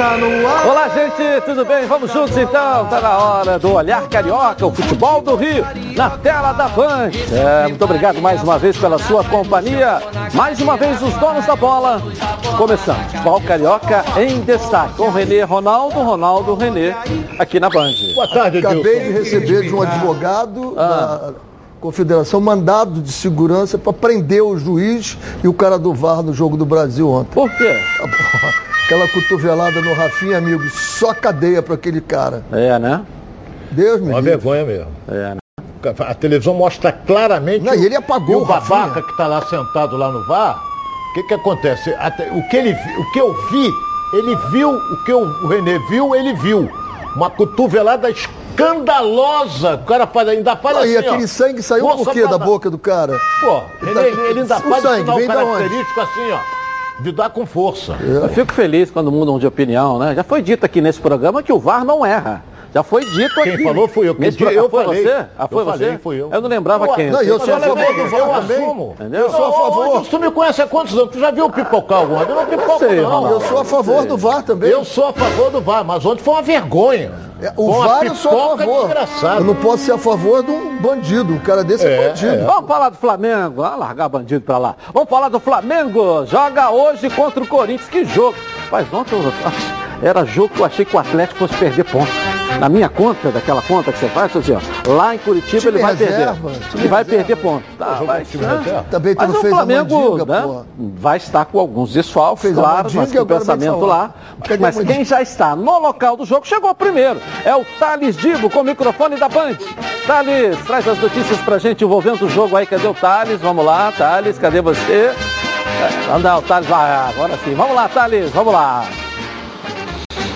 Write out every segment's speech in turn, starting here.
Está no ar. Olá, gente, tudo bem? Vamos juntos então. Está na hora do Olhar Carioca, o futebol do Rio, na tela da Band. É, muito obrigado mais uma vez pela sua companhia. Mais uma vez, os donos da bola. Começando. Futebol Carioca em destaque. Com Renê Ronaldo, Ronaldo Renê, aqui na Band. Boa tarde, Acabei de receber de um advogado ah. da Confederação mandado de segurança para prender o juiz e o cara do VAR no jogo do Brasil ontem. Por quê? Aquela cotovelada no Rafinha, amigo, só cadeia para aquele cara. É, né? Deus me Uma vergonha mesmo. É, né? A televisão mostra claramente. Não, e ele apagou o, o babaca que está lá sentado lá no VAR. O que, que acontece? Até, o, que ele, o que eu vi, ele viu, o que o Renê viu, ele viu. Uma cotovelada escandalosa. O cara faz, ainda faz Não, assim, E aquele ó, sangue saiu por quê da boca do cara? Pô, ele, ele ainda faz o sangue, um característico assim, ó de dar com força. Eu fico feliz quando mudam de opinião, né? Já foi dito aqui nesse programa que o VAR não erra. Já foi dito quem aqui. Quem falou fui eu. Quem eu foi falei. você? Ah, foi eu você? Falei, fui eu. Eu não lembrava Pô, quem. Não, eu sou a favor do VAR também. Entendeu? Eu sou a favor. Tu me conhece há quantos anos? Tu já viu o pipocar alguma vez? Eu não pipoco não. Eu sou a favor do VAR também. Eu sou a favor do VAR, mas ontem foi uma vergonha. É, o VAR eu sou a favor. Eu não posso ser a favor de um bandido. Um cara desse é, é bandido. É. Vamos falar do Flamengo. Vamos largar bandido pra lá. Vamos falar do Flamengo. Joga hoje contra o Corinthians. Que jogo. Mas ontem era jogo que eu achei que o Atlético fosse perder pontos na minha conta, daquela conta que você faz, assim, ó, lá em Curitiba time ele vai reserva, perder. Ele vai perder pontos. Tá, vai, né? Também tu não fez Flamengo, a mandinga, né, vai estar com alguns desfalques, fez claro, mas com o pensamento lá. Mas quem já está no local do jogo chegou primeiro. É o Thales Dibo com o microfone da Band. Thales, traz as notícias pra gente envolvendo o jogo aí. Cadê o Thales? Vamos lá, Thales, cadê você? Anda, o Thales vai, agora sim. Vamos lá, Thales, vamos lá.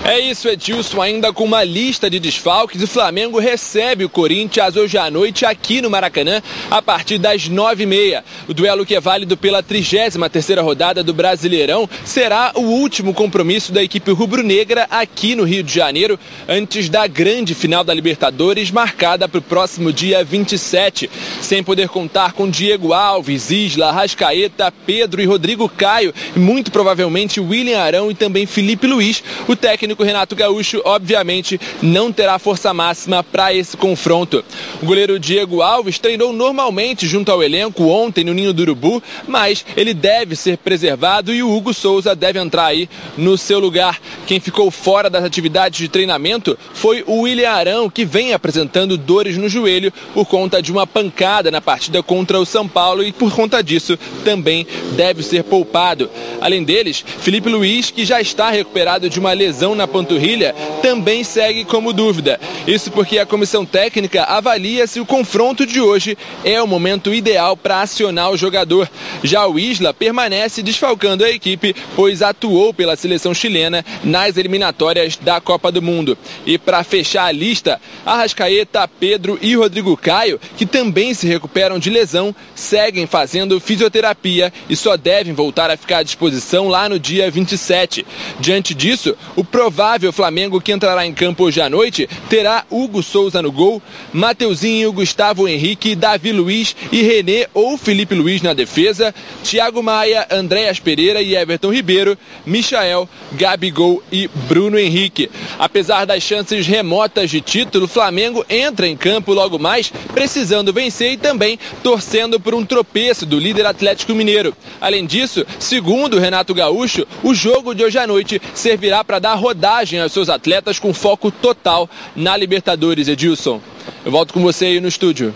É isso, Edilson, ainda com uma lista de desfalques, o Flamengo recebe o Corinthians hoje à noite aqui no Maracanã, a partir das nove e meia. O duelo que é válido pela 33ª rodada do Brasileirão será o último compromisso da equipe rubro-negra aqui no Rio de Janeiro, antes da grande final da Libertadores, marcada para o próximo dia 27. Sem poder contar com Diego Alves, Isla, Rascaeta, Pedro e Rodrigo Caio, e muito provavelmente William Arão e também Felipe Luiz, o técnico técnico Renato Gaúcho, obviamente, não terá força máxima para esse confronto. O goleiro Diego Alves treinou normalmente junto ao elenco ontem no Ninho do Urubu, mas ele deve ser preservado e o Hugo Souza deve entrar aí no seu lugar. Quem ficou fora das atividades de treinamento foi o William Arão, que vem apresentando dores no joelho por conta de uma pancada na partida contra o São Paulo e por conta disso também deve ser poupado. Além deles, Felipe Luiz, que já está recuperado de uma lesão na na panturrilha também segue como dúvida. Isso porque a comissão técnica avalia se o confronto de hoje é o momento ideal para acionar o jogador. Já o Isla permanece desfalcando a equipe, pois atuou pela seleção chilena nas eliminatórias da Copa do Mundo. E para fechar a lista, Arrascaeta, Pedro e Rodrigo Caio, que também se recuperam de lesão, seguem fazendo fisioterapia e só devem voltar a ficar à disposição lá no dia 27. Diante disso, o provável provável Flamengo que entrará em campo hoje à noite terá Hugo Souza no gol, Mateuzinho, Gustavo Henrique, Davi Luiz e René ou Felipe Luiz na defesa, Thiago Maia, Andréas Pereira e Everton Ribeiro, Michael, Gabigol e Bruno Henrique. Apesar das chances remotas de título, Flamengo entra em campo logo mais, precisando vencer e também torcendo por um tropeço do líder Atlético Mineiro. Além disso, segundo Renato Gaúcho, o jogo de hoje à noite servirá para dar rodada rodagem aos seus atletas com foco total na Libertadores, Edilson. Eu volto com você aí no estúdio.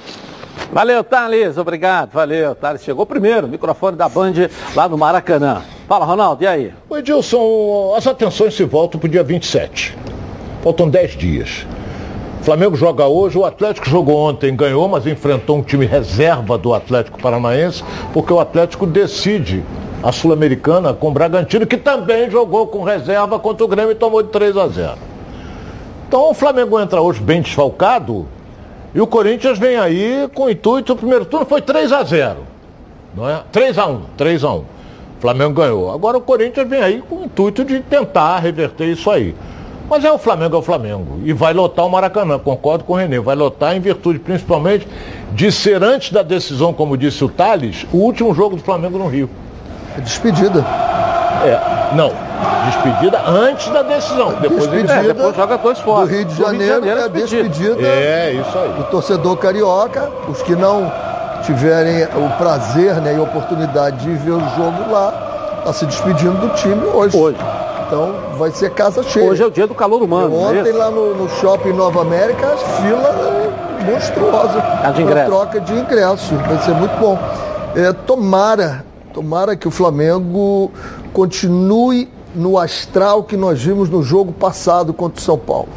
Valeu, Thales, obrigado, valeu. Thales chegou primeiro, microfone da Band lá no Maracanã. Fala, Ronaldo, e aí? O Edilson, as atenções se voltam para o dia 27. Faltam 10 dias. O Flamengo joga hoje, o Atlético jogou ontem, ganhou, mas enfrentou um time reserva do Atlético Paranaense, porque o Atlético decide a Sul-Americana com o Bragantino, que também jogou com reserva contra o Grêmio e tomou de 3 a 0. Então o Flamengo entra hoje bem desfalcado e o Corinthians vem aí com o intuito, o primeiro turno foi 3 a 0. Não é? 3 a 1, 3 a 1. O Flamengo ganhou. Agora o Corinthians vem aí com o intuito de tentar reverter isso aí. Mas é o Flamengo, é o Flamengo. E vai lotar o Maracanã, concordo com o Renê. Vai lotar em virtude principalmente de ser antes da decisão, como disse o Thales, o último jogo do Flamengo no Rio. É despedida. É, não. Despedida antes da decisão. Depois, despedida ele... é, depois joga dois fora. Do Rio de Janeiro, Rio de Janeiro é despedida. É, isso aí. Do torcedor carioca, os que não tiverem o prazer né, e a oportunidade de ver o jogo lá, está se despedindo do time hoje. Hoje. Então vai ser casa cheia. Hoje é o dia do calor humano. Eu, é ontem lá no, no, shopping Nova América, fila monstruosa a de ingresso. troca de ingresso. Vai ser muito bom. É, tomara, tomara que o Flamengo continue no astral que nós vimos no jogo passado contra o São Paulo.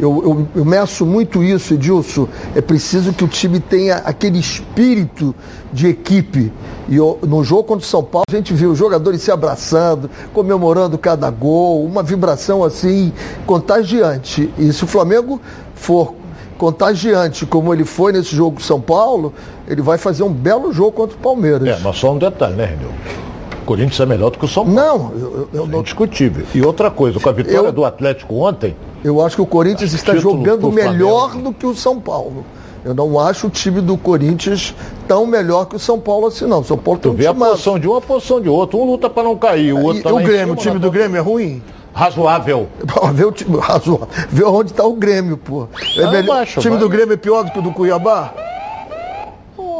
Eu, eu, eu, meço muito isso, Edilson. É preciso que o time tenha aquele espírito de equipe. E eu, no jogo contra o São Paulo, a gente viu os jogadores se abraçando, comemorando cada gol, uma vibração assim contagiante. E se o Flamengo for contagiante como ele foi nesse jogo com São Paulo, ele vai fazer um belo jogo contra o Palmeiras. É, mas só um detalhe, né, Renil? O Corinthians é melhor do que o São Paulo. Não, eu, eu, é indiscutível. E outra coisa, com a vitória eu, do Atlético ontem, eu acho que o Corinthians está jogando melhor do que o São Paulo. Eu não acho o time do Corinthians tão melhor que o São Paulo assim, não. O São Paulo tu vê a posição de um, a posição de outro. Um luta para não cair, o outro tá O Grêmio, o time do Grêmio é ruim? Razoável. Vê o time razoável. Vê onde está o Grêmio, pô. É ah, melhor, o time vai. do Grêmio é pior do que o do Cuiabá?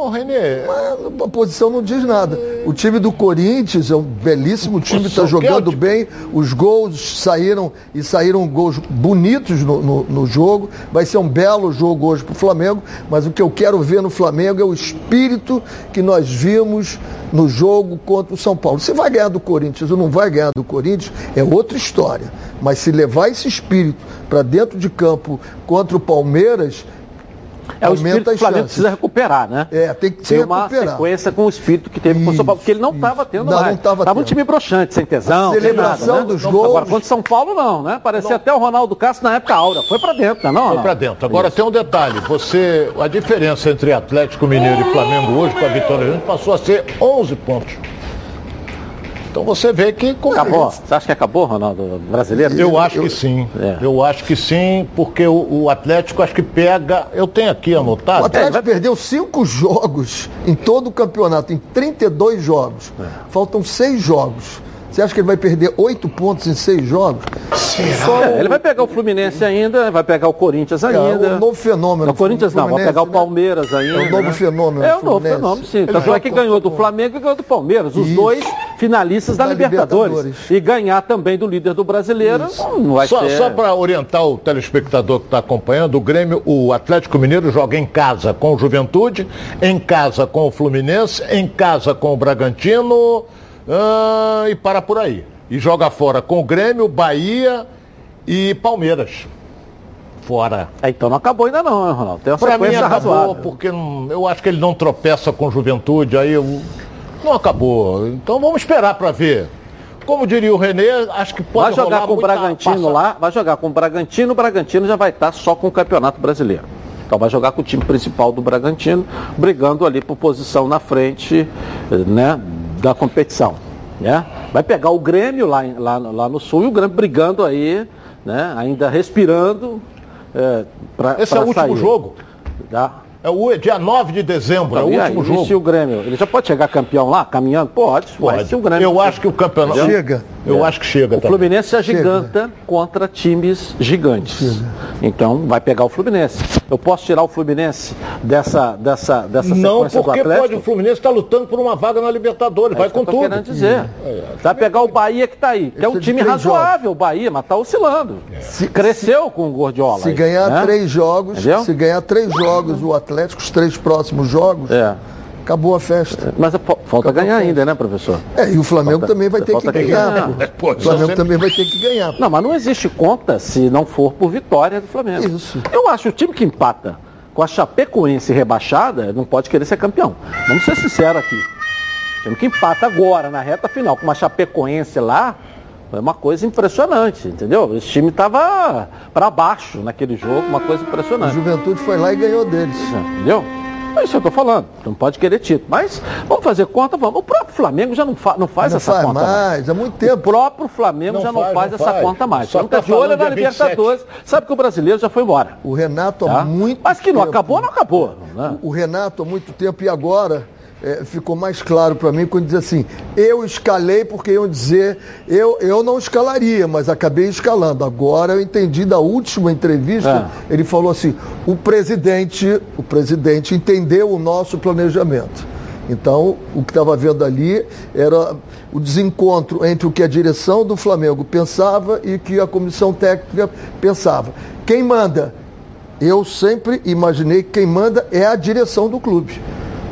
Ô, Renê. Mas a posição não diz nada. O time do Corinthians é um belíssimo time, está jogando bem. Os gols saíram e saíram gols bonitos no, no, no jogo. Vai ser um belo jogo hoje para o Flamengo. Mas o que eu quero ver no Flamengo é o espírito que nós vimos no jogo contra o São Paulo. Se vai ganhar do Corinthians ou não vai ganhar do Corinthians, é outra história. Mas se levar esse espírito para dentro de campo contra o Palmeiras, é o espírito que o Flamengo precisa recuperar, né? É, tem que ter uma sequência com o espírito que teve com o São Paulo, porque ele não estava tendo não, mais. Não tava, tava um time broxante, sem tesão, a celebração nada, né? dos gols. Agora, contra São Paulo, não, né? Parecia não. até o Ronaldo Castro na época aura. Foi para dentro, né? não? Foi para dentro. Agora Isso. tem um detalhe. Você, a diferença entre Atlético Mineiro e Flamengo hoje com a vitória passou a ser 11 pontos. Então você vê que. Acabou. Você acha que acabou, Ronaldo? Brasileiro? Eu acho eu, que sim. É. Eu acho que sim, porque o, o, Atlético acho que pega. Eu tenho aqui anotado. O Atlético é, perdeu cinco jogos em todo o campeonato, em 32 jogos. É. Faltam seis jogos. Você acha que ele vai perder oito pontos em seis jogos? É, ele vai pegar o Fluminense ainda, vai pegar o Corinthians ainda. É, o novo fenômeno. O Corinthians não, vai pegar o né? Palmeiras ainda. É o novo né? fenômeno. É o novo fenômeno, sim. Tanto é que ganhou do Flamengo e ganhou do Palmeiras. Os Isso. dois finalistas da, da Libertadores. Libertadores. E ganhar também do líder do brasileiro Isso. não vai só, ter... Só para orientar o telespectador que está acompanhando, o Grêmio, o Atlético Mineiro joga em casa com o Juventude, em casa com o Fluminense, em casa com o Bragantino ah, e para por aí. E joga fora com o Grêmio, Bahia e Palmeiras. Fora. É, então não acabou ainda não, hein, Ronaldo? Tem uma pra mim acabou, razoável. porque não, eu acho que ele não tropeça com juventude, aí eu, não acabou. Então vamos esperar para ver. Como diria o Renê, acho que pode Vai jogar com o Bragantino passa. lá, vai jogar com o Bragantino, o Bragantino já vai estar só com o Campeonato Brasileiro. Então vai jogar com o time principal do Bragantino, brigando ali por posição na frente, né, da competição. Né? Vai pegar o Grêmio lá, lá, lá no sul e o Grêmio brigando aí, né? ainda respirando. É, pra, Esse pra é o último jogo? Tá? É o dia 9 de dezembro, então, é o último aí, jogo. E se o Grêmio, ele já pode chegar campeão lá, caminhando? Pode, pode. se o Grêmio... Eu acho que o campeonato... Chega. Eu é. acho que chega O Fluminense é giganta contra times gigantes. Chega. Então, vai pegar o Fluminense. Eu posso tirar o Fluminense dessa, dessa, dessa Não, sequência do Atlético? Não, porque o Fluminense está lutando por uma vaga na Libertadores, é vai com tudo. querendo dizer. É. Vai pegar o Bahia que está aí, que é um time razoável, o Bahia, mas está oscilando. Se, Cresceu se, com o Gordiola. Se aí, ganhar né? três jogos, Entendeu? se ganhar três jogos, o Atlético, os três próximos jogos, é. Acabou a festa. Mas falta acabou ganhar ainda, né, professor? É, e o Flamengo falta, também vai ter que ganhar. ganhar. Pô, o Flamengo também vai ter que ganhar. Não, mas não existe conta se não for por vitória do Flamengo. Isso. Eu acho o time que empata com a Chapecoense rebaixada, não pode querer ser campeão. Vamos ser sinceros aqui. O time que empata agora, na reta final, com uma Chapecoense lá, é uma coisa impressionante, entendeu? Esse time estava para baixo naquele jogo, uma coisa impressionante. A Juventude foi lá e ganhou deles. Entendeu? É isso que eu estou falando. Não pode querer título. Mas vamos fazer conta, vamos. O próprio Flamengo já não, fa não faz não essa faz conta. mais, mais, há muito tempo. O próprio Flamengo não já não faz, faz essa faz. conta mais. Só está de olho na Libertadores. Sabe que o brasileiro já foi embora. O Renato tá? há muito Mas que não tempo, acabou, não acabou. Né? O Renato há muito tempo e agora é, ficou mais claro para mim quando diz assim, eu escalei porque iam dizer, eu, eu não escalaria, mas acabei escalando. Agora eu entendi da última entrevista, é. ele falou assim, o presidente, o presidente entendeu o nosso planejamento. Então, o que estava vendo ali era o desencontro entre o que a direção do Flamengo pensava e o que a comissão técnica pensava. Quem manda? Eu sempre imaginei que quem manda é a direção do clube.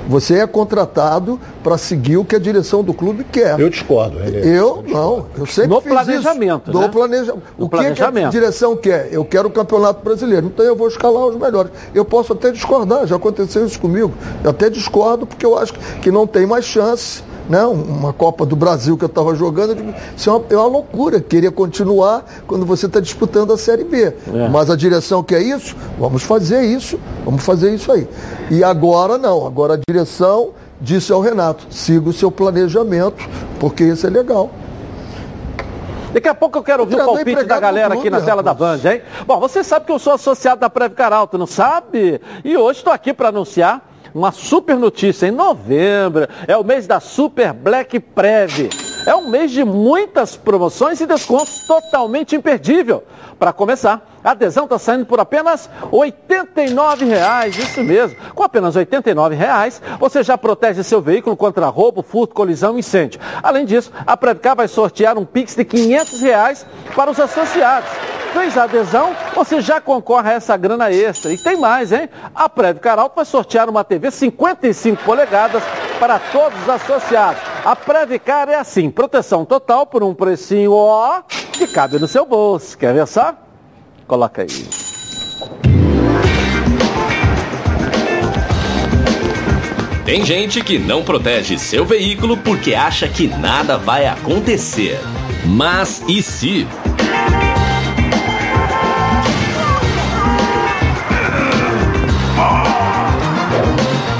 Você é contratado para seguir o que a direção do clube quer. Eu discordo. Eu, não, eu sempre no fiz planejamento, isso. Né? No planejamento. O que, que, a direção quer? Eu quero o campeonato brasileiro. Então eu vou escalar os melhores. Eu posso até discordar, já aconteceu isso comigo. Eu até discordo porque eu acho que não tem mais chance né, uma Copa do Brasil que eu estava jogando, eu digo, isso é uma, é uma, loucura, queria continuar quando você está disputando a Série B. É. Mas a direção quer isso, vamos fazer isso, vamos fazer isso aí. E agora não, agora a direção disse ao Renato, siga o seu planejamento, porque isso é legal. Daqui a pouco eu quero ouvir o palpite da galera clube, aqui na tela da Band, hein? Bom, você sabe que eu sou associado da Previcar Alto, não sabe? E hoje estou aqui para anunciar uma super notícia em novembro. É o mês da Super Black Prev. É um mês de muitas promoções e descontos totalmente imperdível. Para começar, a adesão está saindo por apenas R$ 89,00, isso mesmo. Com apenas R$ 89,00, você já protege seu veículo contra roubo, furto, colisão e incêndio. Além disso, a Previcar vai sortear um Pix de 500 reais para os associados. Fez a adesão, você já concorre a essa grana extra. E tem mais, hein? A Previcar Alto vai sortear uma TV 55 polegadas para todos os associados. A Previcar é assim, proteção total por um precinho ó que cabe no seu bolso. Quer ver só? Coloca aí. Tem gente que não protege seu veículo porque acha que nada vai acontecer. Mas e se?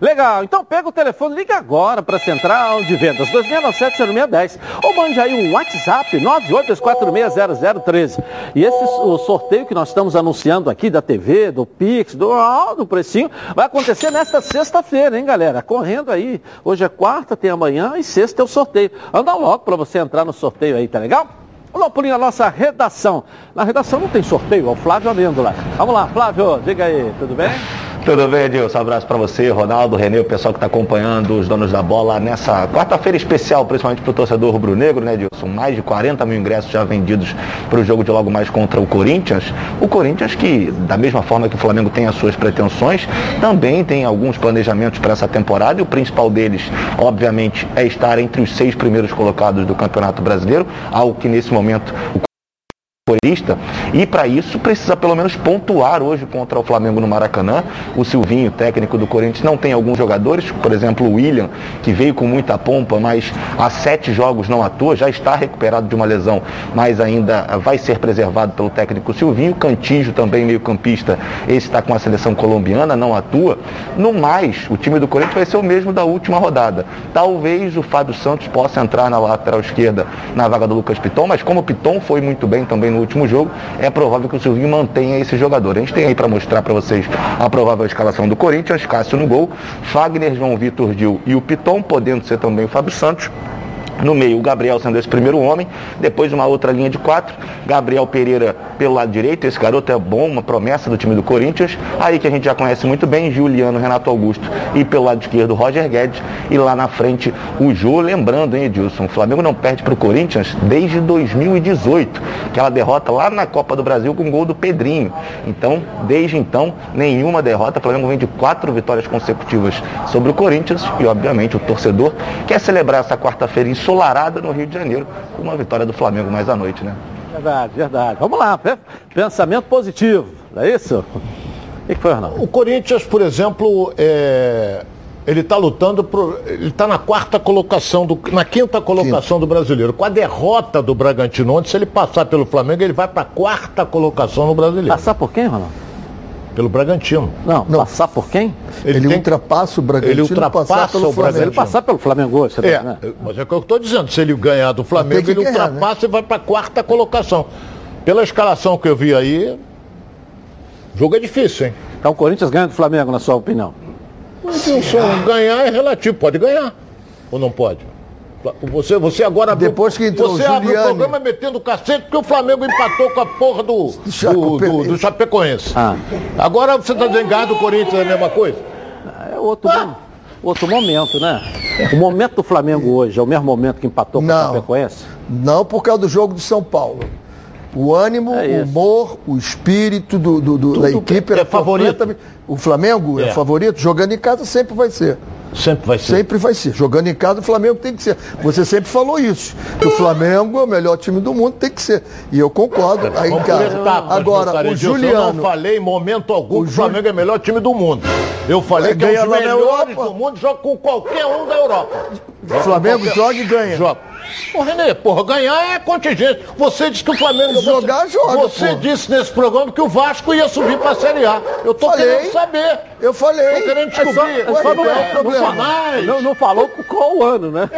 Legal, então pega o telefone, liga agora para a Central de Vendas 2697-0610 ou mande aí um WhatsApp 982460013. E esse o sorteio que nós estamos anunciando aqui da TV, do Pix, do, do precinho, vai acontecer nesta sexta-feira, hein, galera? Correndo aí. Hoje é quarta, tem amanhã e sexta é o sorteio. Anda logo para você entrar no sorteio aí, tá legal? Vamos um pulinho na nossa redação. Na redação não tem sorteio, é o Flávio Amêndola. Vamos lá, Flávio, diga aí, tudo bem? Tudo bem, Edilson? Um abraço para você, Ronaldo, Renê, o pessoal que está acompanhando os donos da bola nessa quarta-feira especial, principalmente para o torcedor rubro-negro, né, Edilson? Mais de 40 mil ingressos já vendidos para o jogo de logo mais contra o Corinthians. O Corinthians, que, da mesma forma que o Flamengo tem as suas pretensões, também tem alguns planejamentos para essa temporada e o principal deles, obviamente, é estar entre os seis primeiros colocados do Campeonato Brasileiro, algo que nesse momento o corista e para isso precisa pelo menos pontuar hoje contra o Flamengo no Maracanã. O Silvinho, técnico do Corinthians, não tem alguns jogadores, por exemplo o William, que veio com muita pompa, mas há sete jogos não atua, já está recuperado de uma lesão, mas ainda vai ser preservado pelo técnico Silvinho. Cantijo também meio campista, esse está com a seleção colombiana, não atua. No mais, o time do Corinthians vai ser o mesmo da última rodada. Talvez o Fábio Santos possa entrar na lateral esquerda na vaga do Lucas Piton, mas como o Piton foi muito bem também no último jogo, é provável que o Silvinho mantenha esse jogador. A gente tem aí para mostrar para vocês a provável escalação do Corinthians, Cássio no gol, Fagner, João Vitor Dil e o Piton, podendo ser também o Fábio Santos. No meio, o Gabriel sendo esse primeiro homem. Depois, uma outra linha de quatro. Gabriel Pereira pelo lado direito. Esse garoto é bom, uma promessa do time do Corinthians. Aí que a gente já conhece muito bem, Juliano, Renato Augusto. E pelo lado esquerdo, Roger Guedes. E lá na frente, o Jô. Lembrando, hein, Edilson? O Flamengo não perde para o Corinthians desde 2018. Aquela derrota lá na Copa do Brasil com o gol do Pedrinho. Então, desde então, nenhuma derrota. O Flamengo vem de quatro vitórias consecutivas sobre o Corinthians. E, obviamente, o torcedor quer celebrar essa quarta-feira em ensolarada no Rio de Janeiro, com uma vitória do Flamengo mais à noite, né? Verdade, verdade. Vamos lá, pensamento positivo, não é isso? O que foi, Arnaldo? O Corinthians, por exemplo, é... Ele está lutando pro, ele está na quarta colocação do, na quinta colocação do brasileiro. Com a derrota do Bragantino ontem, se ele passar pelo Flamengo, ele vai para a quarta colocação no brasileiro. Passar por quem, Ronaldo? Pelo Bragantino. Não, não. passar por quem? Ele, ele tem... ultrapassa o Bragantino. Ele ultrapassa pelo o Bragantino. Ele passar pelo Flamengo hoje, é, né? Mas é o que eu estou dizendo. Se ele ganhar do Flamengo, ele ganhar, né? ultrapassa né? e vai para a quarta colocação. Pela escalação que eu vi aí, o jogo é difícil, hein? Então o Corinthians ganha do Flamengo, na sua opinião? Wilson, ganhar é relativo, pode ganhar. Ou não pode? Você, você agora Depois que entrou você o abre o programa metendo cacete porque o Flamengo empatou com a porra do, do, do, do Chapecoense. Ah. Agora você está dizendo ganhar do Corinthians é a mesma coisa? É outro, ah. outro momento, né? O momento do Flamengo hoje é o mesmo momento que empatou com não, o Chapecoense? Não, por causa do jogo de São Paulo. O ânimo, é o humor, o espírito do, do, do da equipe é favorito. O Flamengo é. é favorito, jogando em casa sempre vai ser. Sempre vai ser. Sempre vai ser. Jogando em casa, o Flamengo tem que ser. Você sempre falou isso. Que o Flamengo é o melhor time do mundo, tem que ser. E eu concordo. Aí em casa. Agora, o Juliano. Eu não falei em momento algum que o Flamengo é o melhor time do mundo. Eu falei que é um dos melhores do mundo, joga com qualquer um da Europa. O Flamengo joga e ganha. Joga. Ô Renê, porra, ganhar é contingente. Você disse que o Flamengo. Jogar, você, joga. Você porra. disse nesse programa que o Vasco ia subir pra Série A. Eu tô falei, querendo saber. Eu falei. Tô querendo descobrir. É só, é só não, é, não, não, não, falou qual ano, né?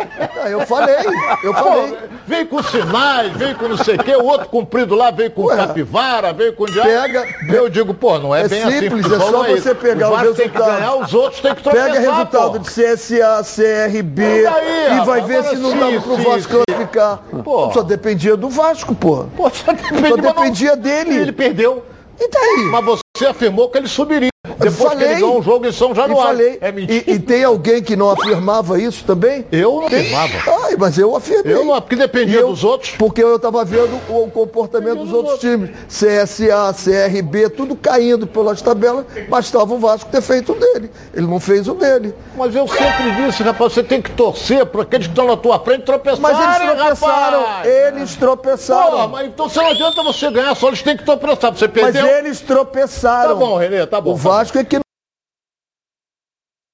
eu falei. Eu falei. Pô, vem com sinais, vem com não sei o quê. O outro comprido lá veio com Ué, capivara, veio com diabo. Pega. Eu digo, pô, não é, é bem assim, simples, assim. É só é você pegar o, resultado. tem que ganhar, os outros tem que tropeçar, Pega resultado pô. de CSA, CRB e, e vai ver se não dá pro Vasco classificar. Pô. Só dependia do Vasco, pô. Pô, só dependia, só dependia dele. Ele perdeu. E daí? Mas você afirmou que ele subiria. Depois falei, que um jogo em São Januário. Falei, é mentira. E, e, tem alguém que não afirmava isso também? Eu não afirmava. Ai, mas eu afirmei. Eu não, porque dependia eu, dos outros. Porque eu estava vendo o, comportamento dos, dos outros, outros, times. CSA, CRB, tudo caindo pelas tabelas, bastava o Vasco ter feito o dele. Ele não fez o dele. Mas eu sempre disse, rapaz, você tem que torcer para aqueles que estão na tua frente tropeçarem, Mas eles tropeçaram. Rapaz. Eles tropeçaram. Pô, mas então não adianta você ganhar, só eles têm que tropeçar. Você perdeu. Mas eles tropeçaram. Tá bom, Renê, tá bom. O Vasco é que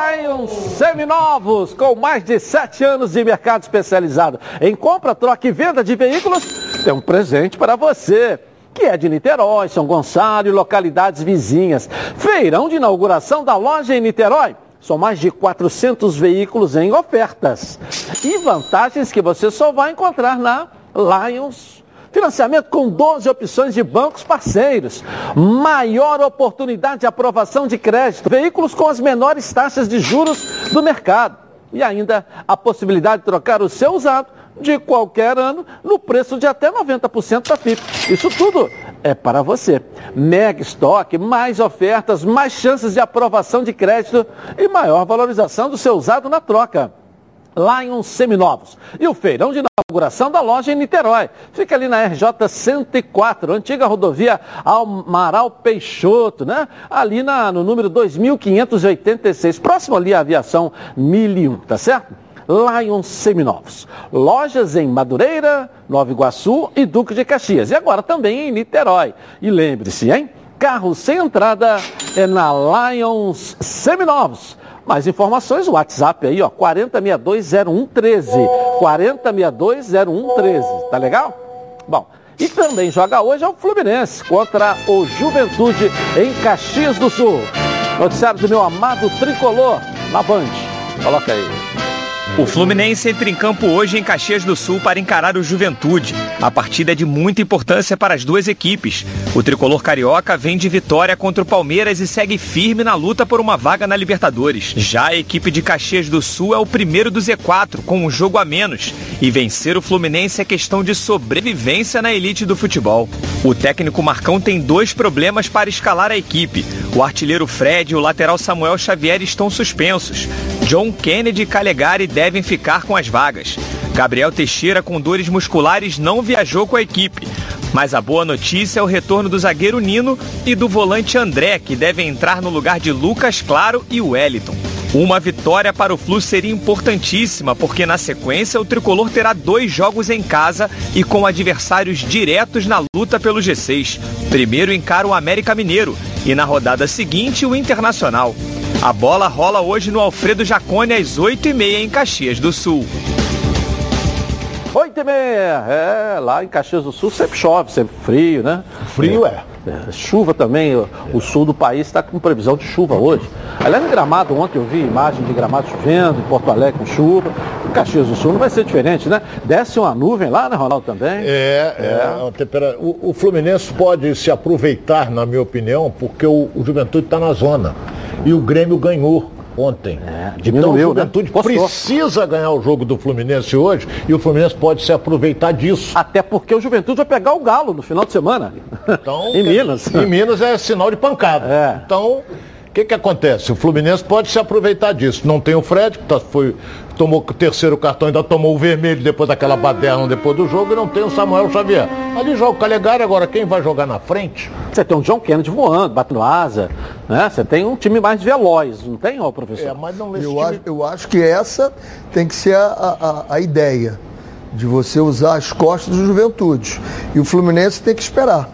Lions seminovos com mais de sete anos de mercado especializado em compra, troca e venda de veículos, tem um presente para você que é de Niterói, São Gonçalo e localidades vizinhas. Feirão de inauguração da loja em Niterói. São mais de 400 veículos em ofertas. E vantagens que você só vai encontrar na Lions Financiamento com 12 opções de bancos parceiros. Maior oportunidade de aprovação de crédito. Veículos com as menores taxas de juros do mercado. E ainda a possibilidade de trocar o seu usado de qualquer ano no preço de até 90% da FIP. Isso tudo é para você. Mega estoque, mais ofertas, mais chances de aprovação de crédito e maior valorização do seu usado na troca. Lions Seminovos. E o feirão de inauguração da loja em Niterói. Fica ali na RJ 104, antiga rodovia Amaral Peixoto, né? Ali na, no número 2586, próximo ali à aviação 1001, tá certo? Lions Seminovos. Lojas em Madureira, Nova Iguaçu e Duque de Caxias. E agora também em Niterói. E lembre-se, hein? Carro sem entrada é na Lions Seminovos. Mais informações, o WhatsApp aí, ó, 40620113. 40620113, tá legal? Bom, e também joga hoje é o Fluminense contra o Juventude em Caxias do Sul. Noticiário do meu amado tricolor na Band. Coloca aí. O Fluminense entra em campo hoje em Caxias do Sul para encarar o Juventude. A partida é de muita importância para as duas equipes. O tricolor carioca vem de vitória contra o Palmeiras e segue firme na luta por uma vaga na Libertadores. Já a equipe de Caxias do Sul é o primeiro do Z4, com um jogo a menos. E vencer o Fluminense é questão de sobrevivência na elite do futebol. O técnico Marcão tem dois problemas para escalar a equipe. O artilheiro Fred e o lateral Samuel Xavier estão suspensos. John Kennedy e Calegari devem ficar com as vagas. Gabriel Teixeira, com dores musculares, não viajou com a equipe. Mas a boa notícia é o retorno do zagueiro Nino e do volante André, que devem entrar no lugar de Lucas Claro e Wellington. Uma vitória para o Flu seria importantíssima, porque na sequência o tricolor terá dois jogos em casa e com adversários diretos na luta pelo G6. Primeiro encara o América Mineiro e na rodada seguinte o Internacional. A bola rola hoje no Alfredo Jacone às 8h30 em Caxias do Sul. 8 e meia, é, lá em Caxias do Sul sempre chove, sempre frio, né? Frio é. é. Chuva também, o, o sul do país está com previsão de chuva hoje. Aliás, em Gramado, ontem eu vi imagem de Gramado chovendo, em Porto Alegre com chuva. Em Caxias do Sul não vai ser diferente, né? Desce uma nuvem lá, né, Ronaldo, também? É, é. é o, o, Fluminense pode se aproveitar, na minha opinião, porque o, o Juventude está na zona. E o Grêmio ganhou ontem. É, então o né? Juventude né? precisa ganhar o jogo do Fluminense hoje e o Fluminense pode se aproveitar disso. Até porque o Juventude vai pegar o Galo no final de semana. Então, em Minas. Em Minas é sinal de pancada. É. Então, que, que acontece? O Fluminense pode se aproveitar disso. Não tem o Fred, que tá, foi tomou o terceiro cartão, ainda tomou o vermelho depois daquela baderna depois do jogo, e não tem o Samuel Xavier. Ali joga o Calegari, agora quem vai jogar na frente? Você tem um John Kennedy voando, batendo asa, né? Você tem um time mais veloz, não tem, ó, professor? É, mas não eu, time... acho, eu acho que essa tem que ser a, a, a ideia de você usar as costas do Juventude. E o Fluminense tem que esperar.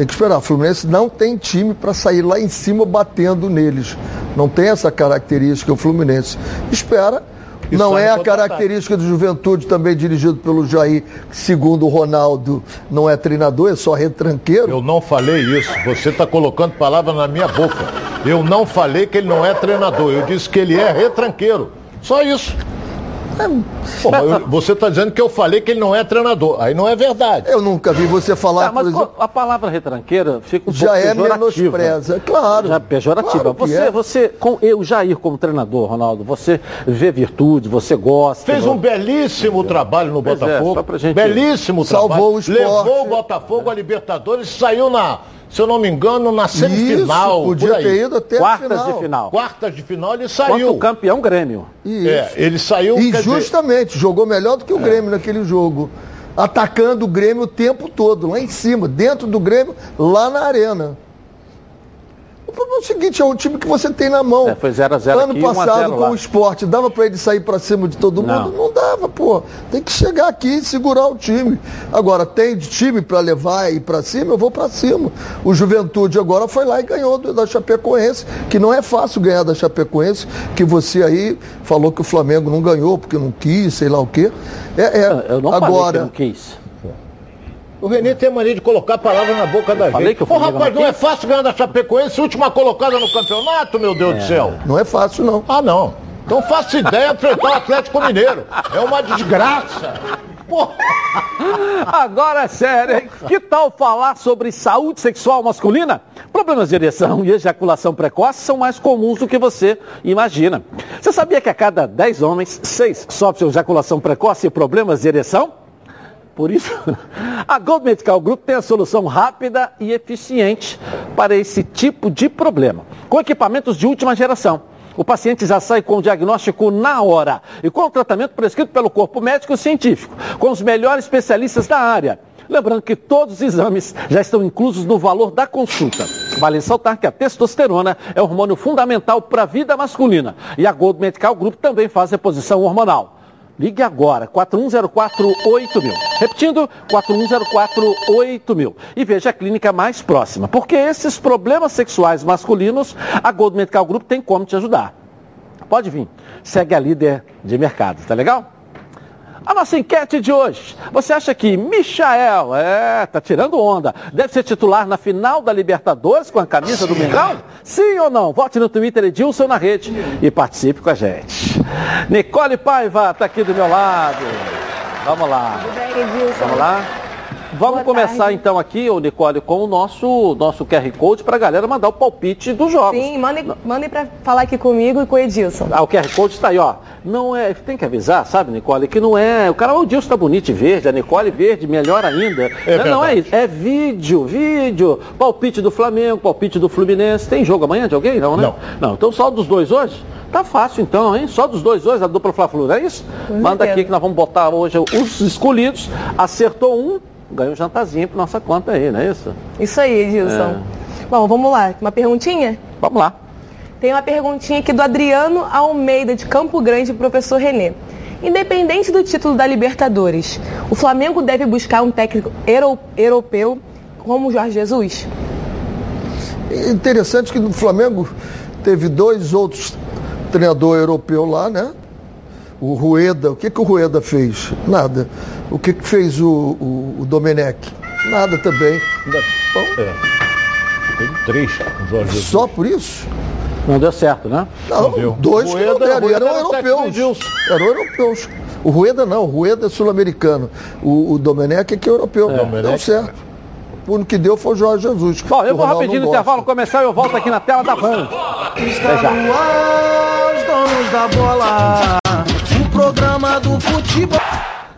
Tem que esperar. O Fluminense não tem time para sair lá em cima batendo neles. Não tem essa característica o Fluminense. Espera não é a característica do Juventude, também dirigido pelo Jair, que, segundo o Ronaldo, não é treinador, é só retranqueiro? Eu não falei isso. Você está colocando palavras na minha boca. Eu não falei que ele não é treinador. Eu disse que ele é retranqueiro. Só isso. Pô, você está dizendo que eu falei que ele não é treinador. Aí não é verdade. Eu nunca vi você falar, tá, mas exemplo, A palavra retranqueira fica um já pouco é menospreza, claro. Já é pejorativa. Claro você, é. você, com eu, Jair, como treinador, Ronaldo, você vê virtude, você gosta. Fez um belíssimo trabalho no pois é, Botafogo. É, gente... Belíssimo Salvou trabalho. Salvou o esporte. Levou o Botafogo a Libertadores, saiu na se eu não me engano, na semifinal. Isso, podia ter ido até Quartas a final. de final. Quartas de final ele saiu. Quanto campeão Grêmio. Isso. É, ele saiu. E justamente, dizer... jogou melhor do que o é. Grêmio naquele jogo. Atacando o Grêmio o tempo todo, lá em cima, dentro do Grêmio, lá na arena. O problema é o seguinte, é o time que você tem na mão. É, foi 0 a 0 Ano aqui, passado com lá. o esporte, dava para ele sair para cima de todo mundo? Não. não dava, pô. Tem que chegar aqui e segurar o time. Agora, tem time para levar e ir para cima, eu vou para cima. O Juventude agora foi lá e ganhou da Chapecoense, que não é fácil ganhar da Chapecoense, que você aí falou que o Flamengo não ganhou porque não quis, sei lá o quê. É, é, eu não agora, falei que não quis. O Renê tem mania de colocar palavras na boca da Falei gente. Que Ô, rapaz, não é fácil ganhar da Chapecoense, última colocada no campeonato, meu Deus é. do céu. Não é fácil, não. Ah, não. Então faça ideia enfrentar o Atlético Mineiro. É uma desgraça. Porra. Agora é sério, hein? Que tal falar sobre saúde sexual masculina? Problemas de ereção e ejaculação precoce são mais comuns do que você imagina. Você sabia que a cada 10 homens, 6 sofrem ejaculação precoce e problemas de ereção? Por isso, a Gold Medical Group tem a solução rápida e eficiente para esse tipo de problema. Com equipamentos de última geração. O paciente já sai com o diagnóstico na hora e com o tratamento prescrito pelo corpo médico científico, com os melhores especialistas da área. Lembrando que todos os exames já estão inclusos no valor da consulta. Vale ressaltar que a testosterona é hormônio fundamental para a vida masculina e a Gold Medical Group também faz reposição hormonal. Ligue agora, 41048000. Repetindo, 41048000. E veja a clínica mais próxima. Porque esses problemas sexuais masculinos, a Gold Medical Group tem como te ajudar. Pode vir. Segue a líder de mercado, tá legal? A nossa enquete de hoje. Você acha que Michael, é, tá tirando onda, deve ser titular na final da Libertadores com a camisa do Mengão? Sim ou não? Vote no Twitter Edilson na rede e participe com a gente. Nicole Paiva tá aqui do meu lado. Vamos lá. Vamos lá. Vamos Boa começar tarde. então aqui, ô Nicole, com o nosso, nosso QR Code para a galera mandar o palpite dos jogos. Sim, mandem, mandem para falar aqui comigo e com o Edilson. Ah, o QR Code está aí, ó. Não é, tem que avisar, sabe, Nicole, que não é. O cara, o Edilson tá bonito e verde, a Nicole verde, melhor ainda. É não, não, é isso, é vídeo, vídeo. Palpite do Flamengo, palpite do Fluminense. Tem jogo amanhã de alguém? Não, né? Não. Não, então só dos dois hoje? Tá fácil então, hein? Só dos dois hoje, a dupla Fla-Flu, não é isso? Manda aqui que nós vamos botar hoje os escolhidos. Acertou um, ganha um jantarzinho para nossa conta aí, não é isso? Isso aí, Edilson. É. Bom, vamos lá. Uma perguntinha? Vamos lá. Tem uma perguntinha aqui do Adriano Almeida, de Campo Grande, professor Renê. Independente do título da Libertadores, o Flamengo deve buscar um técnico europeu como o Jorge Jesus? É interessante que no Flamengo Teve dois outros treinadores europeus lá, né? O Rueda, o que, que o Rueda fez? Nada. O que, que fez o, o, o Domenech? Nada também. Bom, é. Tem três com Jorge Jesus. Só por isso? Não deu certo, né? Não, não dois Rueda, que não deram, eram europeus. Eram europeus. O Rueda não, o Rueda é sul-americano. O, o Domenech é que é europeu. É. Deu certo. O único que deu foi o Jorge Jesus. Bom, eu vou rapidinho no intervalo começar e eu volto aqui na tela da Band. Está no ar, os donos da bola. O programa do futebol.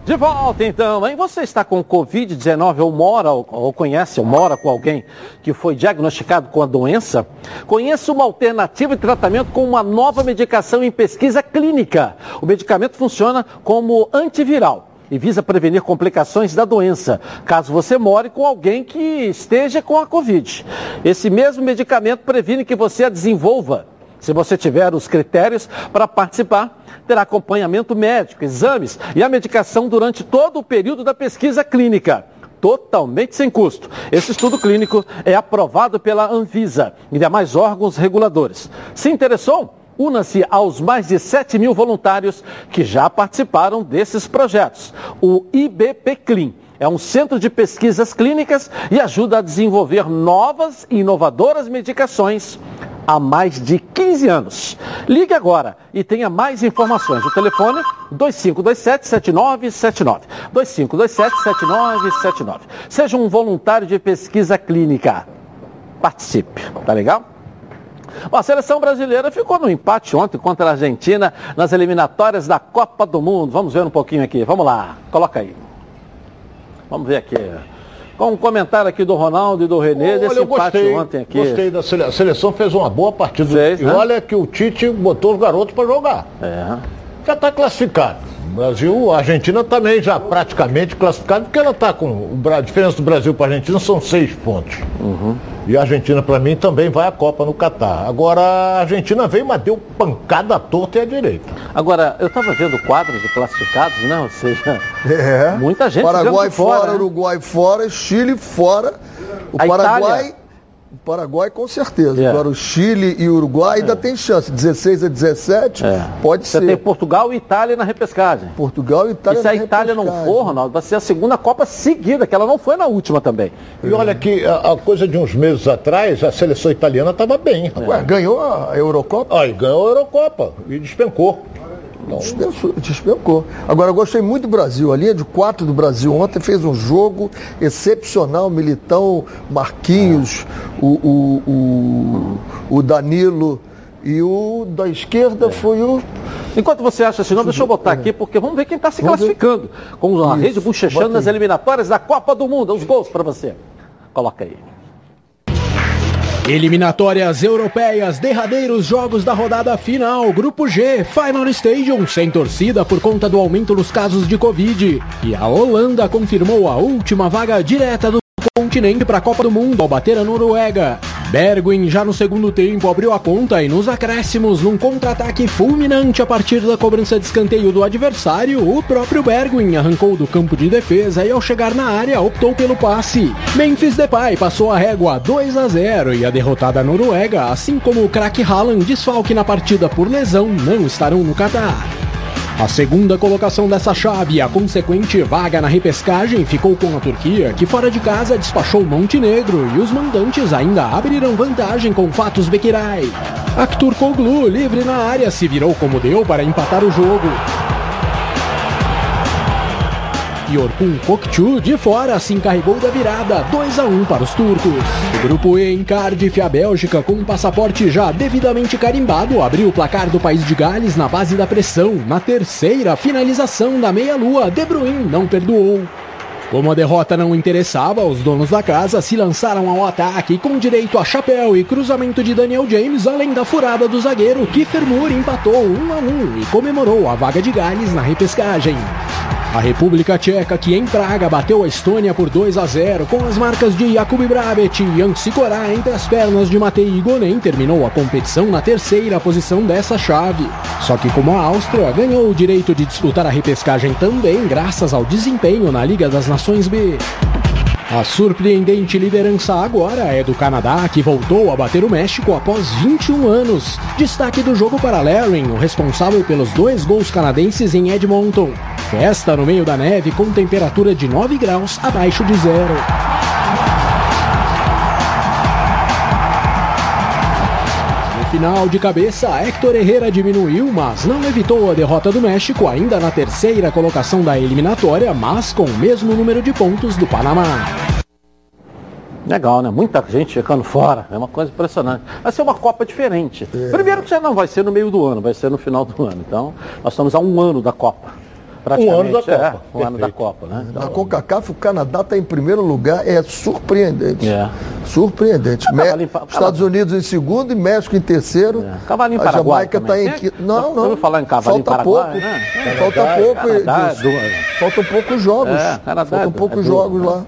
De volta então, hein? Você está com Covid-19 ou mora, ou, conhece, ou mora com alguém que foi diagnosticado com a doença? Conheça uma alternativa de tratamento com uma nova medicação em pesquisa clínica. O medicamento funciona como antiviral e visa prevenir complicações da doença, caso você more com alguém que esteja com a Covid. Esse mesmo medicamento previne que você a desenvolva se você tiver os critérios para participar, terá acompanhamento médico, exames e a medicação durante todo o período da pesquisa clínica totalmente sem custo. Esse estudo clínico é aprovado pela Anvisa e demais órgãos reguladores. Se interessou? Una-se aos mais de 7 mil voluntários que já participaram desses projetos. O IBP Clean é um centro de pesquisas clínicas e ajuda a desenvolver novas e inovadoras medicações há mais de 15 anos. Ligue agora e tenha mais informações. O telefone 2527-7979. 2527-7979. Seja um voluntário de pesquisa clínica. Participe, tá legal? Bom, a seleção brasileira ficou no empate ontem contra a Argentina nas eliminatórias da Copa do Mundo. Vamos ver um pouquinho aqui. Vamos lá, coloca aí. Vamos ver aqui. Com um comentário aqui do Ronaldo e do Renê, olha, desse eu empate gostei, ontem aqui. Gostei da seleção. A seleção fez uma boa partida. Fez, e né? olha que o Tite botou os garotos para jogar. É. Já está classificado. O Brasil, a Argentina também já praticamente classificada, porque ela está com. A diferença do Brasil para a Argentina são seis pontos. Uhum. E a Argentina, para mim, também vai à Copa no Catar. Agora, a Argentina veio, mas deu pancada à torta e à direita. Agora, eu estava vendo quadros de classificados, né? Ou seja, é. muita gente. Paraguai fora, fora né? Uruguai fora, Chile fora. O a Paraguai. Itália o Paraguai com certeza. É. Agora o Chile e o Uruguai ainda é. tem chance. 16 a 17 é. pode Você ser. Você tem Portugal e Itália na repescagem. Portugal e Itália e se a Itália não for, Ronaldo, vai ser a segunda Copa seguida, que ela não foi na última também. E olha que a, a coisa de uns meses atrás, a seleção italiana estava bem. Ué, ganhou a Eurocopa? Ah, e ganhou a Eurocopa e despencou. Dispensou, despencou. Agora, eu gostei muito do Brasil. A linha de quatro do Brasil ontem fez um jogo excepcional. Militão, Marquinhos, o, o, o, o Danilo e o da esquerda é. foi o. Enquanto você acha assim, não, deixa eu botar aqui, porque vamos ver quem está se vamos classificando. Ver. Com a rede bochechando nas eliminatórias da Copa do Mundo. Os gols para você. Coloca aí. Eliminatórias europeias, derradeiros jogos da rodada final, Grupo G, Final Stadium, sem torcida por conta do aumento nos casos de Covid. E a Holanda confirmou a última vaga direta do continente para a Copa do Mundo ao bater a Noruega. Bergwin já no segundo tempo abriu a conta e nos acréscimos, num contra-ataque fulminante a partir da cobrança de escanteio do adversário, o próprio Bergwin arrancou do campo de defesa e ao chegar na área optou pelo passe. Memphis Depay passou a régua 2 a 0 e a derrotada Noruega, assim como o craque Haaland desfalque na partida por lesão, não estarão no Catar. A segunda colocação dessa chave e a consequente vaga na repescagem ficou com a Turquia, que fora de casa despachou Montenegro e os mandantes ainda abriram vantagem com Fatos Bekiray. Aktur Koglu, livre na área, se virou como deu para empatar o jogo. E Orkun Kokchu de fora se encarregou da virada 2 a 1 para os turcos. O grupo E em Cardiff, a Bélgica, com um passaporte já devidamente carimbado, abriu o placar do país de Gales na base da pressão. Na terceira finalização da meia-lua, De Bruyne não perdoou. Como a derrota não interessava, os donos da casa se lançaram ao ataque com direito a chapéu e cruzamento de Daniel James, além da furada do zagueiro Kiefer Moore empatou 1 a 1 e comemorou a vaga de Gales na repescagem. A República Tcheca, que em Praga bateu a Estônia por 2 a 0, com as marcas de Jakub Brabet e Jan Sikorá entre as pernas de Matei Igonen, terminou a competição na terceira posição dessa chave. Só que como a Áustria ganhou o direito de disputar a repescagem também graças ao desempenho na Liga das Nações B. A surpreendente liderança agora é do Canadá, que voltou a bater o México após 21 anos. Destaque do jogo para Laring, o responsável pelos dois gols canadenses em Edmonton. Festa no meio da neve com temperatura de 9 graus abaixo de zero. final de cabeça, Héctor Herrera diminuiu, mas não evitou a derrota do México, ainda na terceira colocação da eliminatória, mas com o mesmo número de pontos do Panamá. Legal, né? Muita gente ficando fora. É uma coisa impressionante. Vai ser uma Copa diferente. É. Primeiro que já não vai ser no meio do ano, vai ser no final do ano. Então, nós estamos há um ano da Copa. Um ano da Copa. É, um ano da Copa, né? Então, Na CONCACAF, o Canadá está em primeiro lugar, é surpreendente. É. Surpreendente. Me... Estados Unidos em segundo e México em terceiro. É. Cavalinho A Jamaica está em quinto. Não, não. Eu falar em Cavalinho Falta Paraguai, pouco. Né? Falta pouco. Canadá, Faltam poucos jogos. É, Canadá, Faltam é poucos jogos lá.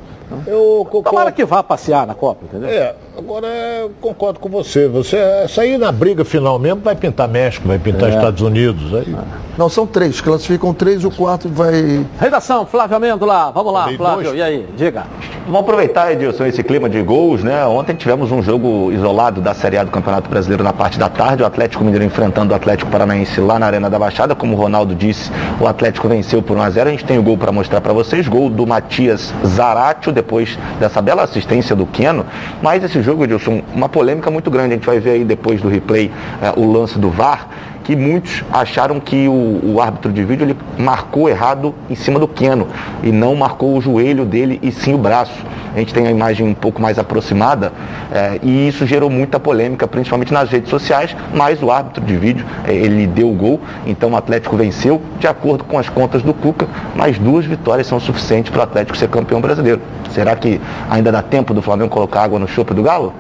Eu concordo. Tomara que vá passear na Copa, entendeu? É, agora eu concordo com você. Você sair na briga final mesmo vai pintar México, vai pintar é. Estados Unidos. Aí. Não, são três. Classificam três e o quarto vai. Redação, Flávio Amêndola. Vamos lá, Flávio. Dois. E aí, diga. Vamos aproveitar, Edilson, esse clima de gols, né? Ontem tivemos um jogo isolado da Série A do Campeonato Brasileiro na parte da tarde. O Atlético Mineiro enfrentando o Atlético Paranaense lá na Arena da Baixada. Como o Ronaldo disse, o Atlético venceu por 1 a 0 A gente tem o gol para mostrar para vocês. Gol do Matias Zaratio, depois dessa bela assistência do Keno. Mas esse jogo, Edilson, uma polêmica muito grande. A gente vai ver aí depois do replay eh, o lance do VAR que muitos acharam que o, o, árbitro de vídeo ele marcou errado em cima do Keno e não marcou o joelho dele e sim o braço. A gente tem a imagem um pouco mais aproximada é, e isso gerou muita polêmica, principalmente nas redes sociais, mas o árbitro de vídeo é, ele deu o gol, então o Atlético venceu, de acordo com as contas do Cuca, mas duas vitórias são suficientes para o Atlético ser campeão brasileiro. Será que ainda dá tempo do Flamengo colocar água no chope do Galo?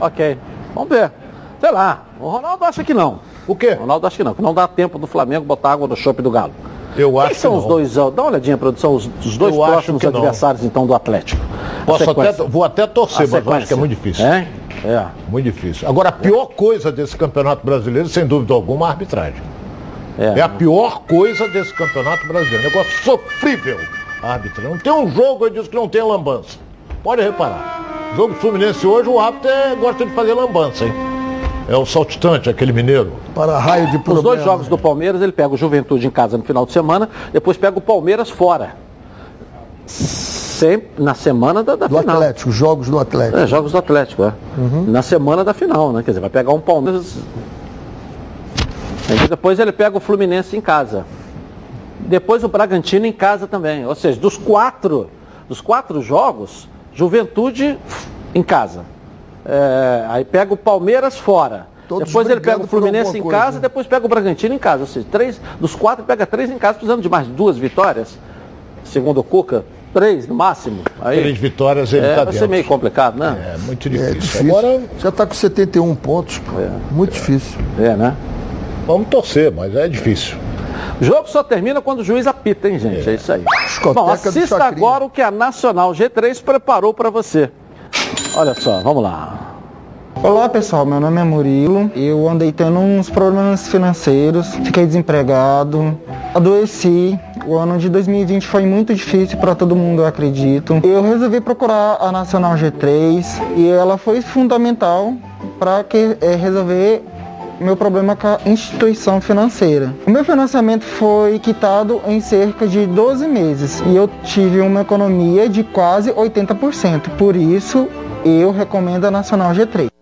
Ok, vamos ver. Sei lá, o Ronaldo acha que não. O quê? Ronaldo acho que não, que não dá tempo do Flamengo botar água no chope do Galo. Eu acho Quem são os dois, dá uma olhadinha, produção, os, os dois Eu próximos adversários, não. então, do Atlético. Posso até, vou até torcer, mas acho que é muito difícil. É? É. Muito difícil. Agora, a pior coisa desse campeonato brasileiro, sem dúvida alguma, é a arbitragem. É. é a pior coisa desse campeonato brasileiro. Negócio sofrível a arbitragem. Não tem um jogo, eu disse que não tem lambança. Pode reparar. Jogo Fluminense hoje, o árbitro é, gosta de fazer lambança, hein? É o saltitante, aquele mineiro. Para raio de problema. Os dois jogos do Palmeiras, ele pega o Juventude em casa no final de semana, depois pega o Palmeiras fora. Sempre na semana da, da do final. Atlético, jogos do Atlético. É, jogos do Atlético, é. Uhum. Na semana da final, né? Quer dizer, vai pegar um Palmeiras. E depois ele pega o Fluminense em casa. Depois o Bragantino em casa também. Ou seja, dos quatro, dos quatro jogos, Juventude em casa. É, aí pega o Palmeiras fora. Todos depois ele pega o Fluminense em coisa. casa, depois pega o Bragantino em casa. Ou seja, três, dos quatro pega três em casa, precisando de mais duas vitórias. Segundo o Cuca, três no máximo. Aí, três vitórias ele está é, Vai ser meio complicado, né? É, muito difícil. É difícil. Agora já está com 71 pontos. É. Muito difícil. É, né? Vamos torcer, mas é difícil. O jogo só termina quando o juiz apita, hein, gente? É, é isso aí. Bom, assista agora o que a Nacional G3 preparou para você. Olha só, vamos lá. Olá pessoal, meu nome é Murilo. Eu andei tendo uns problemas financeiros, fiquei desempregado, adoeci. O ano de 2020 foi muito difícil para todo mundo, eu acredito. Eu resolvi procurar a Nacional G3 e ela foi fundamental para é, resolver meu problema com a instituição financeira. O meu financiamento foi quitado em cerca de 12 meses e eu tive uma economia de quase 80%. Por isso, eu recomendo a Nacional G3.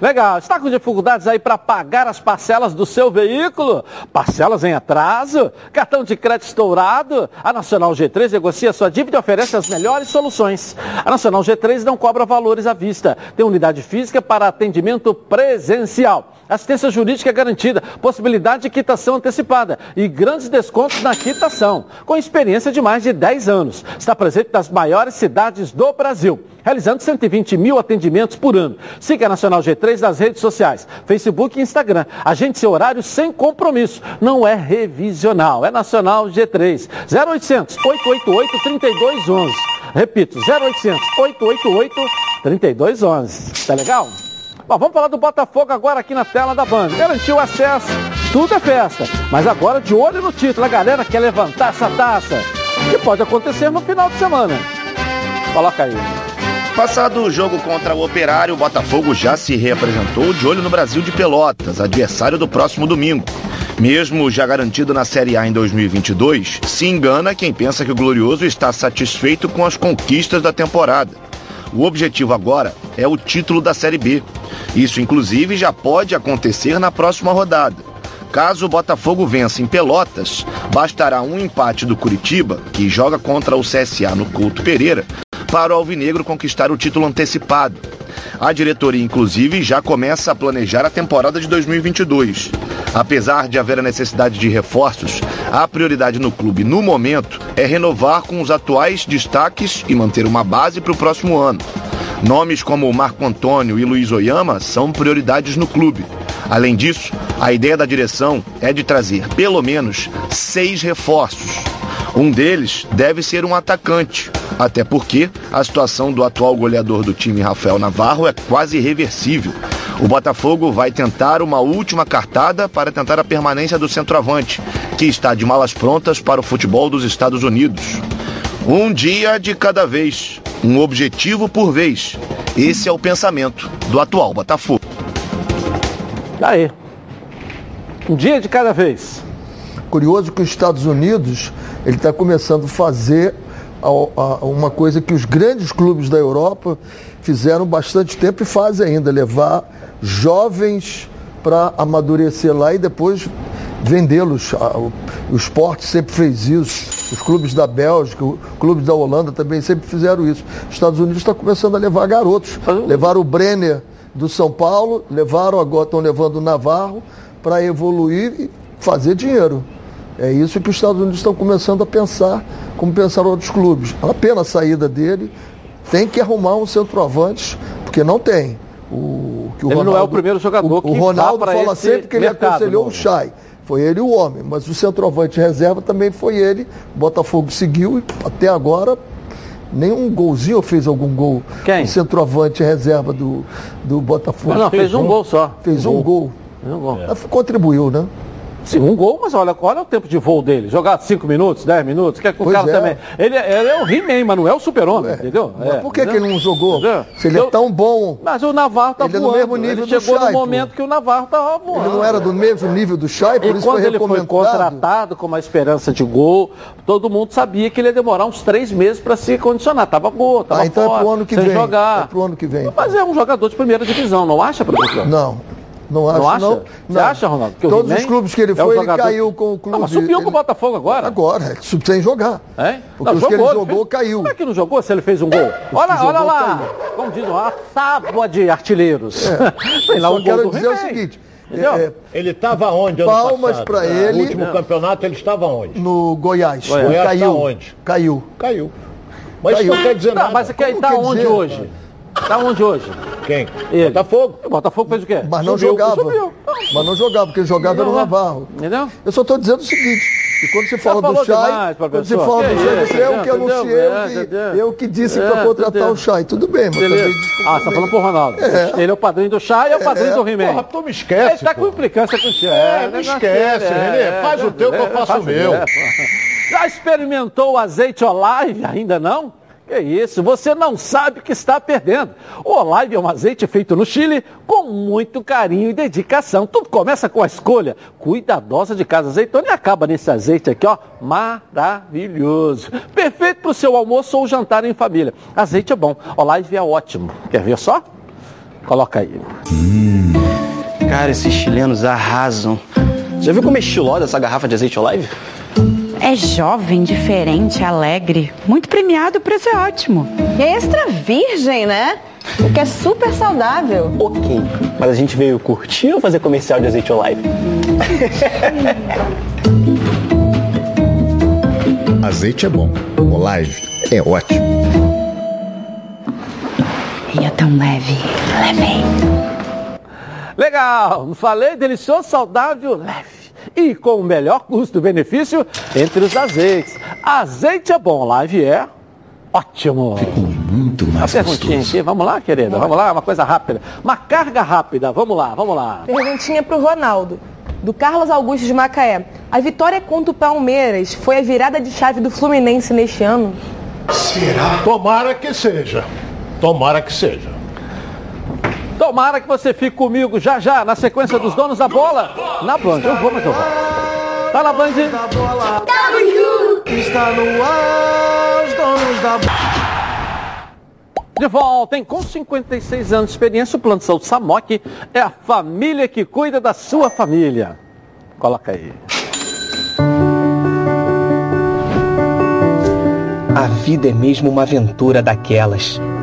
Legal. Está com dificuldades aí para pagar as parcelas do seu veículo? Parcelas em atraso? Cartão de crédito estourado? A Nacional G3 negocia sua dívida e oferece as melhores soluções. A Nacional G3 não cobra valores à vista. Tem unidade física para atendimento presencial. Assistência jurídica garantida, possibilidade de quitação antecipada e grandes descontos na quitação. Com experiência de mais de 10 anos. Está presente nas maiores cidades do Brasil, realizando 120 mil atendimentos por ano. Siga a Nacional G3 nas redes sociais, Facebook e Instagram. Agende seu horário sem compromisso. Não é revisional, é Nacional G3. 0800 888 3211. Repito, 0800 888 3211. Tá legal? Bom, vamos falar do Botafogo agora aqui na tela da Band. Garantiu acesso, tudo é festa. Mas agora de olho no título, a galera quer levantar essa taça. Que pode acontecer no final de semana. Coloca aí. Passado o jogo contra o Operário, o Botafogo já se reapresentou de olho no Brasil de Pelotas, adversário do próximo domingo. Mesmo já garantido na Série A em 2022, se engana quem pensa que o Glorioso está satisfeito com as conquistas da temporada. O objetivo agora é o título da Série B. Isso, inclusive, já pode acontecer na próxima rodada. Caso o Botafogo vença em Pelotas, bastará um empate do Curitiba, que joga contra o CSA no Couto Pereira, para o Alvinegro conquistar o título antecipado. A diretoria, inclusive, já começa a planejar a temporada de 2022. Apesar de haver a necessidade de reforços, a prioridade no clube, no momento, é renovar com os atuais destaques e manter uma base para o próximo ano. Nomes como Marco Antônio e Luiz Oyama são prioridades no clube. Além disso, a ideia da direção é de trazer pelo menos seis reforços. Um deles deve ser um atacante, até porque a situação do atual goleador do time, Rafael Navarro, é quase irreversível. O Botafogo vai tentar uma última cartada para tentar a permanência do centroavante, que está de malas prontas para o futebol dos Estados Unidos. Um dia de cada vez, um objetivo por vez. Esse é o pensamento do atual Botafogo. Daí. Um dia de cada vez. Curioso que os Estados Unidos ele está começando a fazer uma coisa que os grandes clubes da Europa fizeram bastante tempo e fazem ainda, levar jovens para amadurecer lá e depois vendê-los. O esporte sempre fez isso, os clubes da Bélgica, os clubes da Holanda também sempre fizeram isso. Os Estados Unidos está começando a levar garotos. Levaram o Brenner do São Paulo, levaram agora, estão levando o Navarro para evoluir e fazer dinheiro. É isso que os Estados Unidos estão começando a pensar, como pensaram outros clubes. Uma pena a saída dele, tem que arrumar um centroavante, porque não tem. O, que o ele Ronaldo, não é o primeiro jogador o, que O Ronaldo fala sempre que ele aconselhou o Chay. Foi ele o homem, mas o centroavante reserva também foi ele. O Botafogo seguiu e até agora nenhum golzinho fez algum gol. Quem? O centroavante reserva do, do Botafogo. Não, não fez, fez um, gol só. Fez um, um gol. Fez um gol. É. Contribuiu, né? Sim, um gol, mas olha, olha o tempo de voo dele. Jogar 5 minutos, 10 minutos, que é o cara é. também. Ele, ele, é o He-Man, mas não é o super-homem, entendeu? Mas é, por que, que ele não jogou? Entendeu? Se ele é tão bom. Mas o Navarro tá ele voando. É no mesmo nível ele chegou Chay, no momento pô. que o Navarro tava voando. Ele não era do mesmo nível do Chay, por e isso quando foi ele foi contratado com uma esperança de gol, todo mundo sabia que ele ia demorar uns três meses para se condicionar. Tava gol, tava ah, então fora, é pro ano que sem vem. jogar. É pro ano que vem. Mas é um jogador de primeira divisão, não acha, professor? Não. Não acho, não. Acha? não. Você acha, Ronaldo? Que Todos os clubes que ele é foi, ele caiu com o clube. Não, mas subiu ele... com o Botafogo agora. Agora, sem jogar. É? Porque não, os jogou, que ele jogou, fez... caiu. Como é que não jogou se ele fez um gol? olha olha lá, caiu. como diz, uma tábua de artilheiros. É. Tem lá um quero gol dizer o seguinte, é, ele estava onde? Palmas para ele. No último não. campeonato ele estava onde? No Goiás. Goiás. Goiás caiu. Tá onde? Caiu. Caiu. Mas caiu. isso não quer dizer não, nada. Mas quer, está onde dizer? hoje? Está onde hoje? Quem? Ele. Botafogo. O Botafogo fez o quê? Mas não subiu, jogava. Subiu. Mas não jogava, porque jogava era o Navarro. Entendeu? Eu só estou dizendo o seguinte, e quando você fala do Chay, quando você fala do Chay, você é o que anunciei, eu que, eu que disse para contratar o Chay. Tudo bem, mas também Ah, você tá falando pro Ronaldo. É. Ele é o padrinho do Chay e é o padrinho do He-Man. Porra, tu me esquece. Ele tá com implicância com o Chay. É, me esquece, Renê. Faz o teu que eu faço o meu. Já experimentou o azeite Olive? Ainda não? Que isso, você não sabe o que está perdendo. O Olive é um azeite feito no Chile com muito carinho e dedicação. Tudo começa com a escolha cuidadosa de casa azeitona e acaba nesse azeite aqui, ó, maravilhoso. Perfeito para o seu almoço ou jantar em família. Azeite é bom, Olive é ótimo. Quer ver só? Coloca aí. Hum, cara, esses chilenos arrasam. Já viu como é estilosa essa garrafa de azeite Olive? É jovem, diferente, alegre. Muito premiado, o preço é ótimo. E é extra virgem, né? O que é super saudável. Ok, mas a gente veio curtir ou fazer comercial de azeite Olive? azeite é bom, Olive é ótimo. E é tão leve, leve. Legal, falei delicioso, saudável, leve e com o melhor custo-benefício entre os azeites. Azeite é bom, live é ótimo. Ficou muito mais Uma perguntinha aqui, vamos lá, querida, vamos lá, uma coisa rápida. Uma carga rápida, vamos lá, vamos lá. Perguntinha para o Ronaldo. Do Carlos Augusto de Macaé. A vitória contra o Palmeiras foi a virada de chave do Fluminense neste ano? Será? Tomara que seja. Tomara que seja. Tomara que você fique comigo já já, na sequência dos donos da bola, na Band. Eu vou, mas eu vou. Tá na Band? Tamo junto! Está no ar, os donos da bola. De volta, hein? Com 56 anos de experiência, o Plano de Saúde Samok é a família que cuida da sua família. Coloca aí. A vida é mesmo uma aventura daquelas.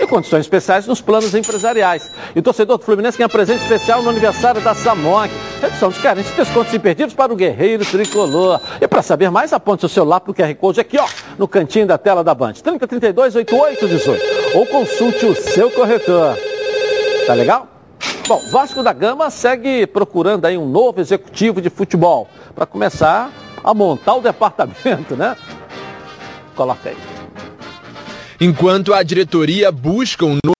e condições especiais nos planos empresariais. E o torcedor do Fluminense ganha presente especial no aniversário da Samok. Redução de carência descontos imperdíveis para o guerreiro tricolor. E para saber mais, aponte seu celular para o QR Code aqui, ó, no cantinho da tela da Band. 3032 8818. Ou consulte o seu corretor. Tá legal? Bom, Vasco da Gama segue procurando aí um novo executivo de futebol para começar a montar o departamento, né? Coloca aí. Enquanto a diretoria busca um novo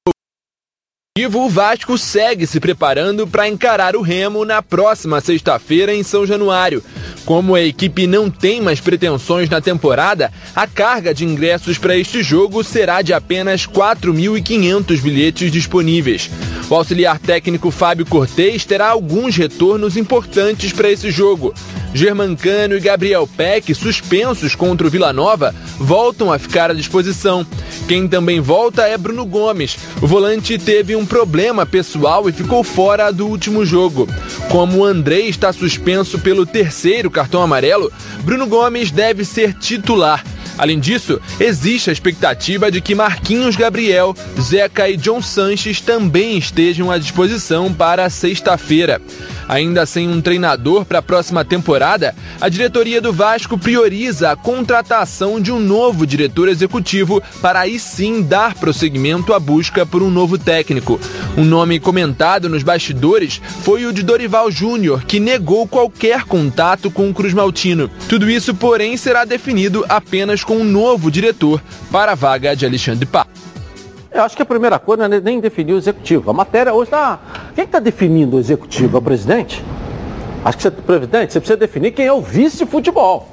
o Vasco segue se preparando para encarar o Remo na próxima sexta-feira em São Januário. Como a equipe não tem mais pretensões na temporada, a carga de ingressos para este jogo será de apenas 4.500 bilhetes disponíveis. O auxiliar técnico Fábio Cortez terá alguns retornos importantes para esse jogo. Germancano e Gabriel Peck, suspensos contra o Vila Nova, voltam a ficar à disposição. Quem também volta é Bruno Gomes. O volante teve um problema pessoal e ficou fora do último jogo. Como o André está suspenso pelo terceiro cartão amarelo, Bruno Gomes deve ser titular. Além disso, existe a expectativa de que Marquinhos Gabriel, Zeca e John Sanches também estejam à disposição para sexta-feira. Ainda sem um treinador para a próxima temporada, a diretoria do Vasco prioriza a contratação de um novo diretor executivo para aí sim dar prosseguimento à busca por um novo técnico. Um nome comentado nos bastidores foi o de Dorival Júnior, que negou qualquer contato com o Cruz Maltino. Tudo isso, porém, será definido apenas com um novo diretor para a vaga de Alexandre Pá. Eu acho que a primeira coisa é nem definir o executivo. A matéria hoje está. Quem está definindo o executivo? É o presidente? Acho que você, presidente, você precisa definir quem é o vice de futebol.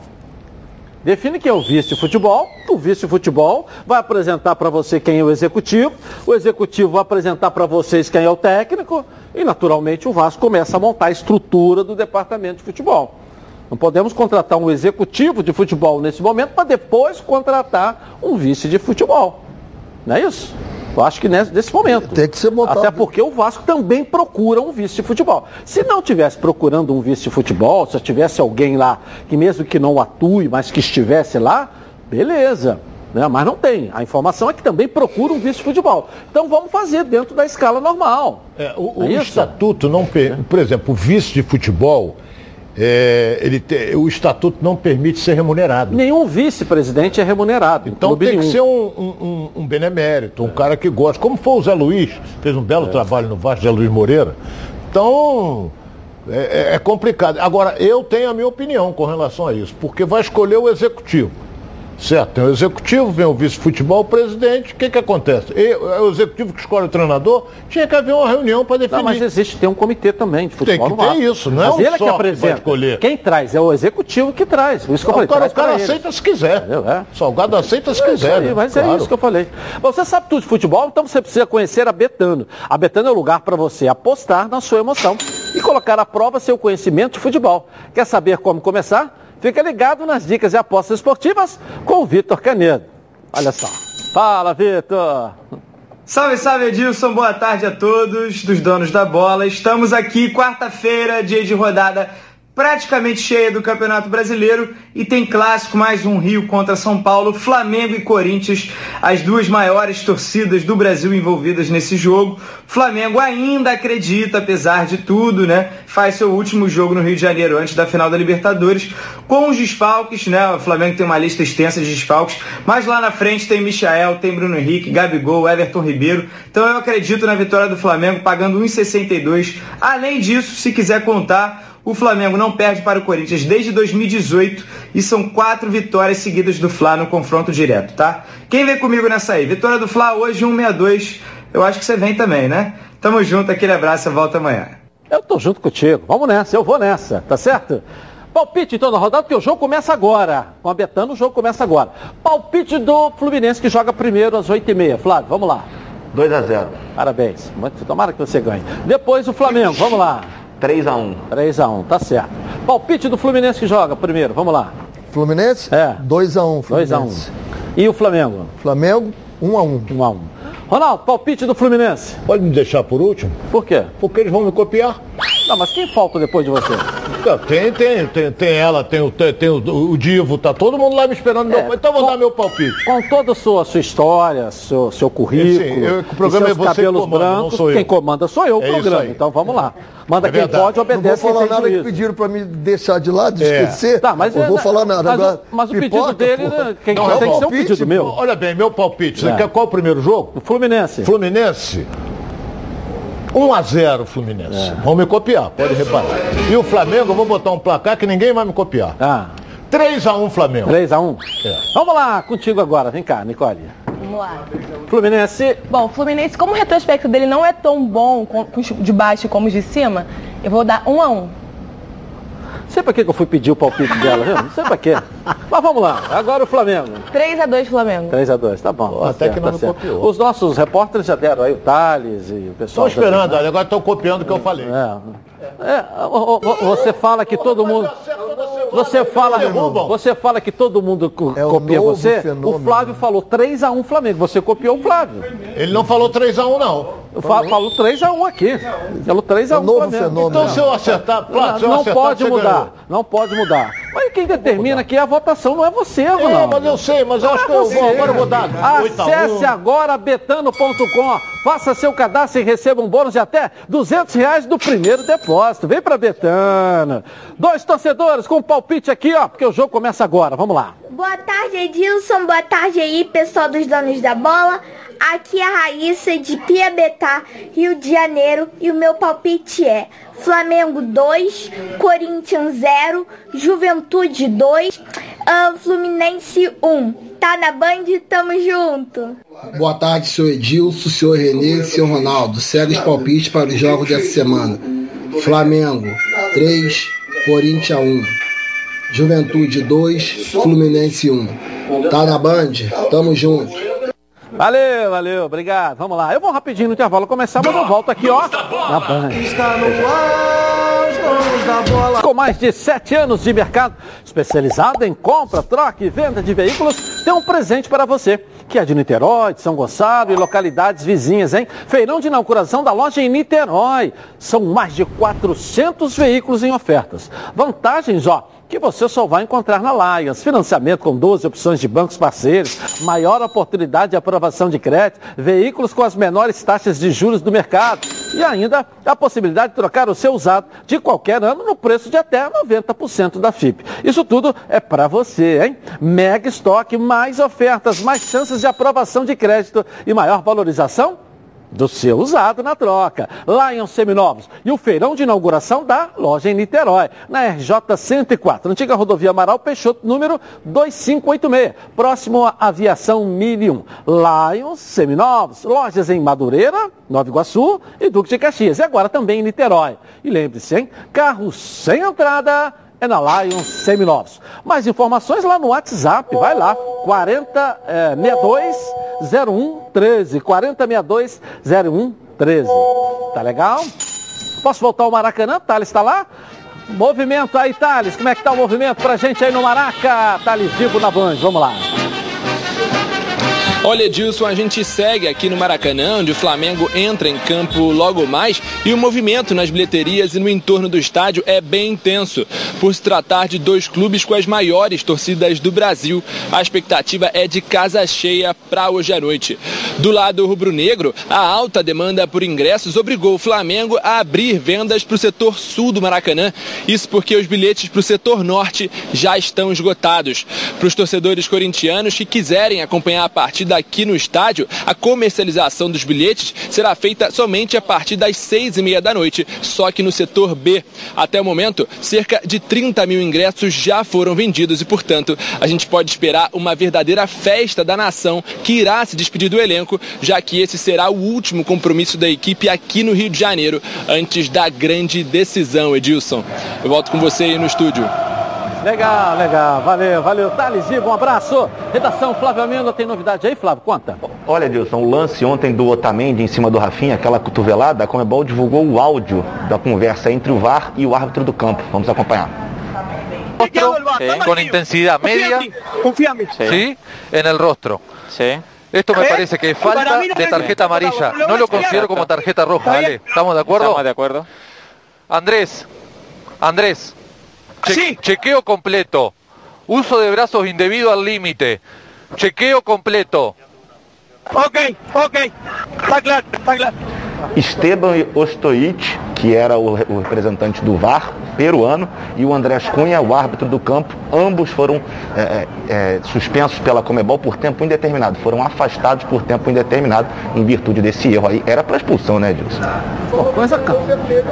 Define quem é o vice de futebol. O vice de futebol vai apresentar para você quem é o executivo. O executivo vai apresentar para vocês quem é o técnico. E, naturalmente, o Vasco começa a montar a estrutura do departamento de futebol. Não podemos contratar um executivo de futebol nesse momento para depois contratar um vice de futebol. Não é isso? Eu acho que nesse momento. Tem que ser montado. Até porque o Vasco também procura um vice de futebol. Se não tivesse procurando um vice de futebol, se tivesse alguém lá que mesmo que não atue, mas que estivesse lá, beleza. Né? Mas não tem. A informação é que também procura um vice de futebol. Então vamos fazer dentro da escala normal. É, o, o é estatuto não. Por exemplo, o vice de futebol é, ele te, o estatuto não permite ser remunerado. Nenhum vice-presidente é remunerado. Então tem que ser um, um, um benemérito, um é. cara que gosta. Como foi o Zé Luiz, fez um belo é. trabalho no Vasco, Zé Luiz Moreira. Então, é, é, é complicado. Agora, eu tenho a minha opinião com relação a isso, porque vai escolher o executivo. Certo, tem o executivo, vem o vice-futebol, o presidente, o que, que acontece? E, o executivo que escolhe o treinador, tinha que haver uma reunião para definir. Não, mas existe, tem um comitê também de futebol. Tem que ter isso, não é mas ele é que apresenta. Que Quem traz é o executivo que traz. Isso que eu falei, o cara, o cara aceita se quiser. É. Salgado aceita se é quiser. Aí, né? Mas é claro. é isso que eu falei. Você sabe tudo de futebol, então você precisa conhecer a Betano. A Betano é o lugar para você apostar na sua emoção e colocar à prova seu conhecimento de futebol. Quer saber como começar? Fica ligado nas dicas e apostas esportivas com o Vitor Canedo. Olha só. Fala, Vitor. Salve, salve Edilson, boa tarde a todos dos donos da bola. Estamos aqui quarta-feira, dia de rodada praticamente cheia do Campeonato Brasileiro e tem clássico mais um Rio contra São Paulo, Flamengo e Corinthians, as duas maiores torcidas do Brasil envolvidas nesse jogo. Flamengo ainda acredita, apesar de tudo, né? Faz seu último jogo no Rio de Janeiro antes da final da Libertadores com os desfalques, né? O Flamengo tem uma lista extensa de desfalques, mas lá na frente tem Michael, tem Bruno Henrique, Gabigol, Everton Ribeiro. Então eu acredito na vitória do Flamengo pagando 1,62. Além disso, se quiser contar, o Flamengo não perde para o Corinthians desde 2018 e são quatro vitórias seguidas do Fla no confronto direto, tá? Quem vem comigo nessa aí? Vitória do Fla hoje 162. Eu acho que você vem também, né? Tamo junto, aquele abraço, eu volto amanhã. Eu tô junto contigo. Vamos nessa, eu vou nessa, tá certo? Palpite então na rodada, porque o jogo começa agora. Com a Betano, o jogo começa agora. Palpite do Fluminense que joga primeiro às 8h30. Flávio, vamos lá. 2 a 0 Parabéns. Tomara que você ganhe. Depois o Flamengo, vamos lá. 3x1. 3x1, tá certo. Palpite do Fluminense que joga primeiro, vamos lá. Fluminense? É. 2x1. 2x1. E o Flamengo? Flamengo, 1x1. 1x1. Ronaldo, palpite do Fluminense. Pode me deixar por último? Por quê? Porque eles vão me copiar. Não, mas quem falta depois de você? Tem, tem, tem, tem ela, tem o, tem, tem o, o, Divo, tá todo mundo lá me esperando. É, meu, então vou com, dar meu palpite. Com toda a sua, sua história, seu, seu currículo, Sim, eu, o programa é você cabelos que comanda, brancos, quem comanda sou eu o é programa. Então vamos lá. Manda é quem pode, obedece Não vou falar nada juízo. que pediram para me deixar de lado, de é. esquecer. Tá, mas não vou falar nada. Mas, Agora, mas o pedido pipoca, dele, né, quem não, tem que ser um pedido meu. Olha bem, meu palpite. Você é. quer qual o primeiro jogo? O Fluminense. Fluminense. 1 a 0 Fluminense. É. Vão me copiar, pode reparar. E o Flamengo, eu vou botar um placar que ninguém vai me copiar. Ah. 3 a 1 Flamengo. 3 a 1. É. Vamos lá, contigo agora. Vem cá, Nicole. Vamos lá. Fluminense. Bom, Fluminense, como o retrospecto dele não é tão bom com, com de baixo como os de cima, eu vou dar 1 a 1. Sei pra que eu fui pedir o palpite dela, viu? Não sei pra quê. Mas vamos lá, agora o Flamengo. 3x2 Flamengo. 3x2, tá bom. Tá até certo, que não tá copiou. Os nossos repórteres já deram aí o Thales e o pessoal. Estou esperando, olha, agora estão copiando o que eu falei. É. É, você fala que todo mundo. Você fala, você fala que todo mundo é copia você. Fenômeno. O Flávio falou 3x1 Flamengo. Você copiou o Flávio. Ele não falou 3x1, não. Falou, falou 3x1 aqui. Falou 3x1 é novo Flamengo. Fenômeno. Então se eu acertar, não, se eu não acertar, pode mudar. Ganhou. Não pode mudar. Mas quem determina que a votação não é você, Ronaldo. É, mas eu sei, mas eu acho é que eu vou, agora eu vou dar. Acesse agora betano.com. Faça seu cadastro e receba um bônus de até 200 reais do primeiro depósito. Vem pra Betano. Dois torcedores com palpite aqui, ó, porque o jogo começa agora. Vamos lá. Boa tarde, Edilson. Boa tarde aí, pessoal dos donos da bola. Aqui é a Raíssa de Piabetá, Rio de Janeiro, e o meu palpite é Flamengo 2, Corinthians 0, Juventude 2, uh, ah, Fluminense 1. Tá na Band? Tamo junto. Boa tarde, senhor Edilson, senhor Renê e senhor Ronaldo. Segue os palpites para os jogos dessa semana. Flamengo 3, Corinthians 1. Juventude 2, Fluminense 1. Tá na Band? Tamo junto. Valeu, valeu, obrigado. Vamos lá. Eu vou rapidinho no intervalo começar, mas eu volto aqui, ó, na Band. Está no ar. Com mais de sete anos de mercado, especializado em compra, troca e venda de veículos, tem um presente para você que é de Niterói, de São Gonçalo e localidades vizinhas, hein? Feirão de inauguração da loja em Niterói. São mais de 400 veículos em ofertas. Vantagens, ó que você só vai encontrar na Lions. Financiamento com 12 opções de bancos parceiros, maior oportunidade de aprovação de crédito, veículos com as menores taxas de juros do mercado e ainda a possibilidade de trocar o seu usado de qualquer ano no preço de até 90% da FIP. Isso tudo é para você, hein? Mega estoque, mais ofertas, mais chances de aprovação de crédito e maior valorização do seu usado na troca. Lion Seminovos e o feirão de inauguração da loja em Niterói, na RJ 104, antiga rodovia Amaral Peixoto, número 2586, próximo à Aviação 1001. Lion Seminovos, lojas em Madureira, Nova Iguaçu e Duque de Caxias. E agora também em Niterói. E lembre-se, hein? Carro sem entrada é na Lion Seminovos. Mais informações lá no WhatsApp, vai lá, 4062 0113, 4062 0113. Tá legal? Posso voltar ao Maracanã? Thales está lá? Movimento aí, Thales. Como é que tá o movimento pra gente aí no Maraca? Thales Vivo na Band, vamos lá. Olha, Edilson, a gente segue aqui no Maracanã, onde o Flamengo entra em campo logo mais e o movimento nas bilheterias e no entorno do estádio é bem intenso. Por se tratar de dois clubes com as maiores torcidas do Brasil, a expectativa é de casa cheia para hoje à noite. Do lado rubro-negro, a alta demanda por ingressos obrigou o Flamengo a abrir vendas para o setor sul do Maracanã. Isso porque os bilhetes para o setor norte já estão esgotados. Para os torcedores corintianos que quiserem acompanhar a partida aqui no estádio, a comercialização dos bilhetes será feita somente a partir das seis e meia da noite, só que no setor B. Até o momento, cerca de 30 mil ingressos já foram vendidos e, portanto, a gente pode esperar uma verdadeira festa da nação que irá se despedir do elenco, já que esse será o último compromisso da equipe aqui no Rio de Janeiro, antes da grande decisão, Edilson. Eu volto com você aí no estúdio. Legal, legal. Valeu, valeu. Thales Ivo, um abraço. Redação Flávio Amenda, tem novidade aí, Flávio? Conta. Olha, Dilson, o lance ontem do Otamendi em cima do Rafinha, aquela cotovelada, a Comebol divulgou o áudio da conversa entre o VAR e o árbitro do campo. Vamos acompanhar. Sí. con intensidad media, sí. ¿sí? en el rostro. Sí. Esto me parece que es falta de tarjeta amarilla. No lo considero como tarjeta roja, ¿vale? ¿Estamos de acuerdo? Estamos de acuerdo. Andrés, Andrés, che chequeo completo. Uso de brazos indebido al límite. Chequeo completo. Ok, ok. Está claro, está claro. Esteban Ostoic, que era o, o, representante do VAR peruano, e o Andrés Cunha, o árbitro do campo, ambos foram é, é, suspensos pela Comebol por tempo indeterminado, foram afastados por tempo indeterminado em virtude desse erro aí. Era para expulsão, né, Dilson? Coisa,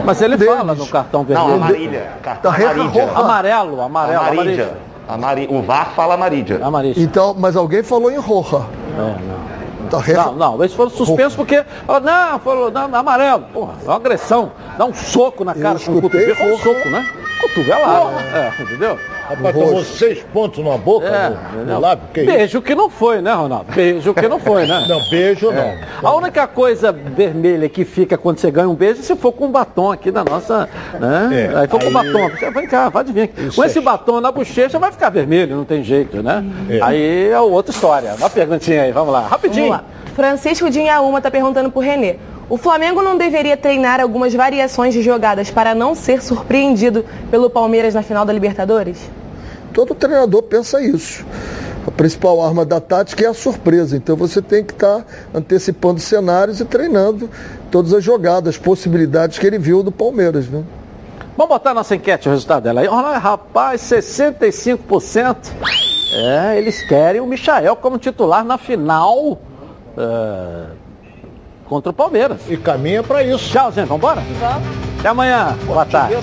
mas ele Deus. fala no cartão vermelho. Não, amarilha. Cartão amarilha. Amarelo, amarelo. Amarilha. Amari... O VAR fala amarilha. Amarilha. Então, mas alguém falou em roja. É, não. Não, não, eles foram suspensos porque. Não, falou, não, amarelo. Porra, é uma agressão. Dá um soco na cara com o cotovelo. Um soco, né? Cotovelado. É, entendeu? Rapaz, tomou seis pontos na boca, é, no, no lábio. Que beijo isso? que não foi, né, Ronaldo? Beijo que não foi, né? não, beijo é. não. A única coisa vermelha que fica quando você ganha um beijo é se for com um batom aqui da nossa. Né? É, aí for aí... com batom. Vem cá, vai adivinhar. Com esse é. batom na bochecha vai ficar vermelho, não tem jeito, né? É. Aí é outra história. Uma perguntinha aí, vamos lá. Rapidinho. Vamos lá. Francisco de Inhaúma está perguntando para o Renê. O Flamengo não deveria treinar algumas variações de jogadas para não ser surpreendido pelo Palmeiras na final da Libertadores? Todo treinador pensa isso. A principal arma da tática é a surpresa. Então você tem que estar tá antecipando cenários e treinando todas as jogadas, possibilidades que ele viu do Palmeiras. Né? Vamos botar nossa enquete, o resultado dela aí. Olha, rapaz, 65%. É, eles querem o Michael como titular na final é, contra o Palmeiras. E caminha para isso. Tchau, gente. Vambora? Vamos. Até amanhã. Boa tarde.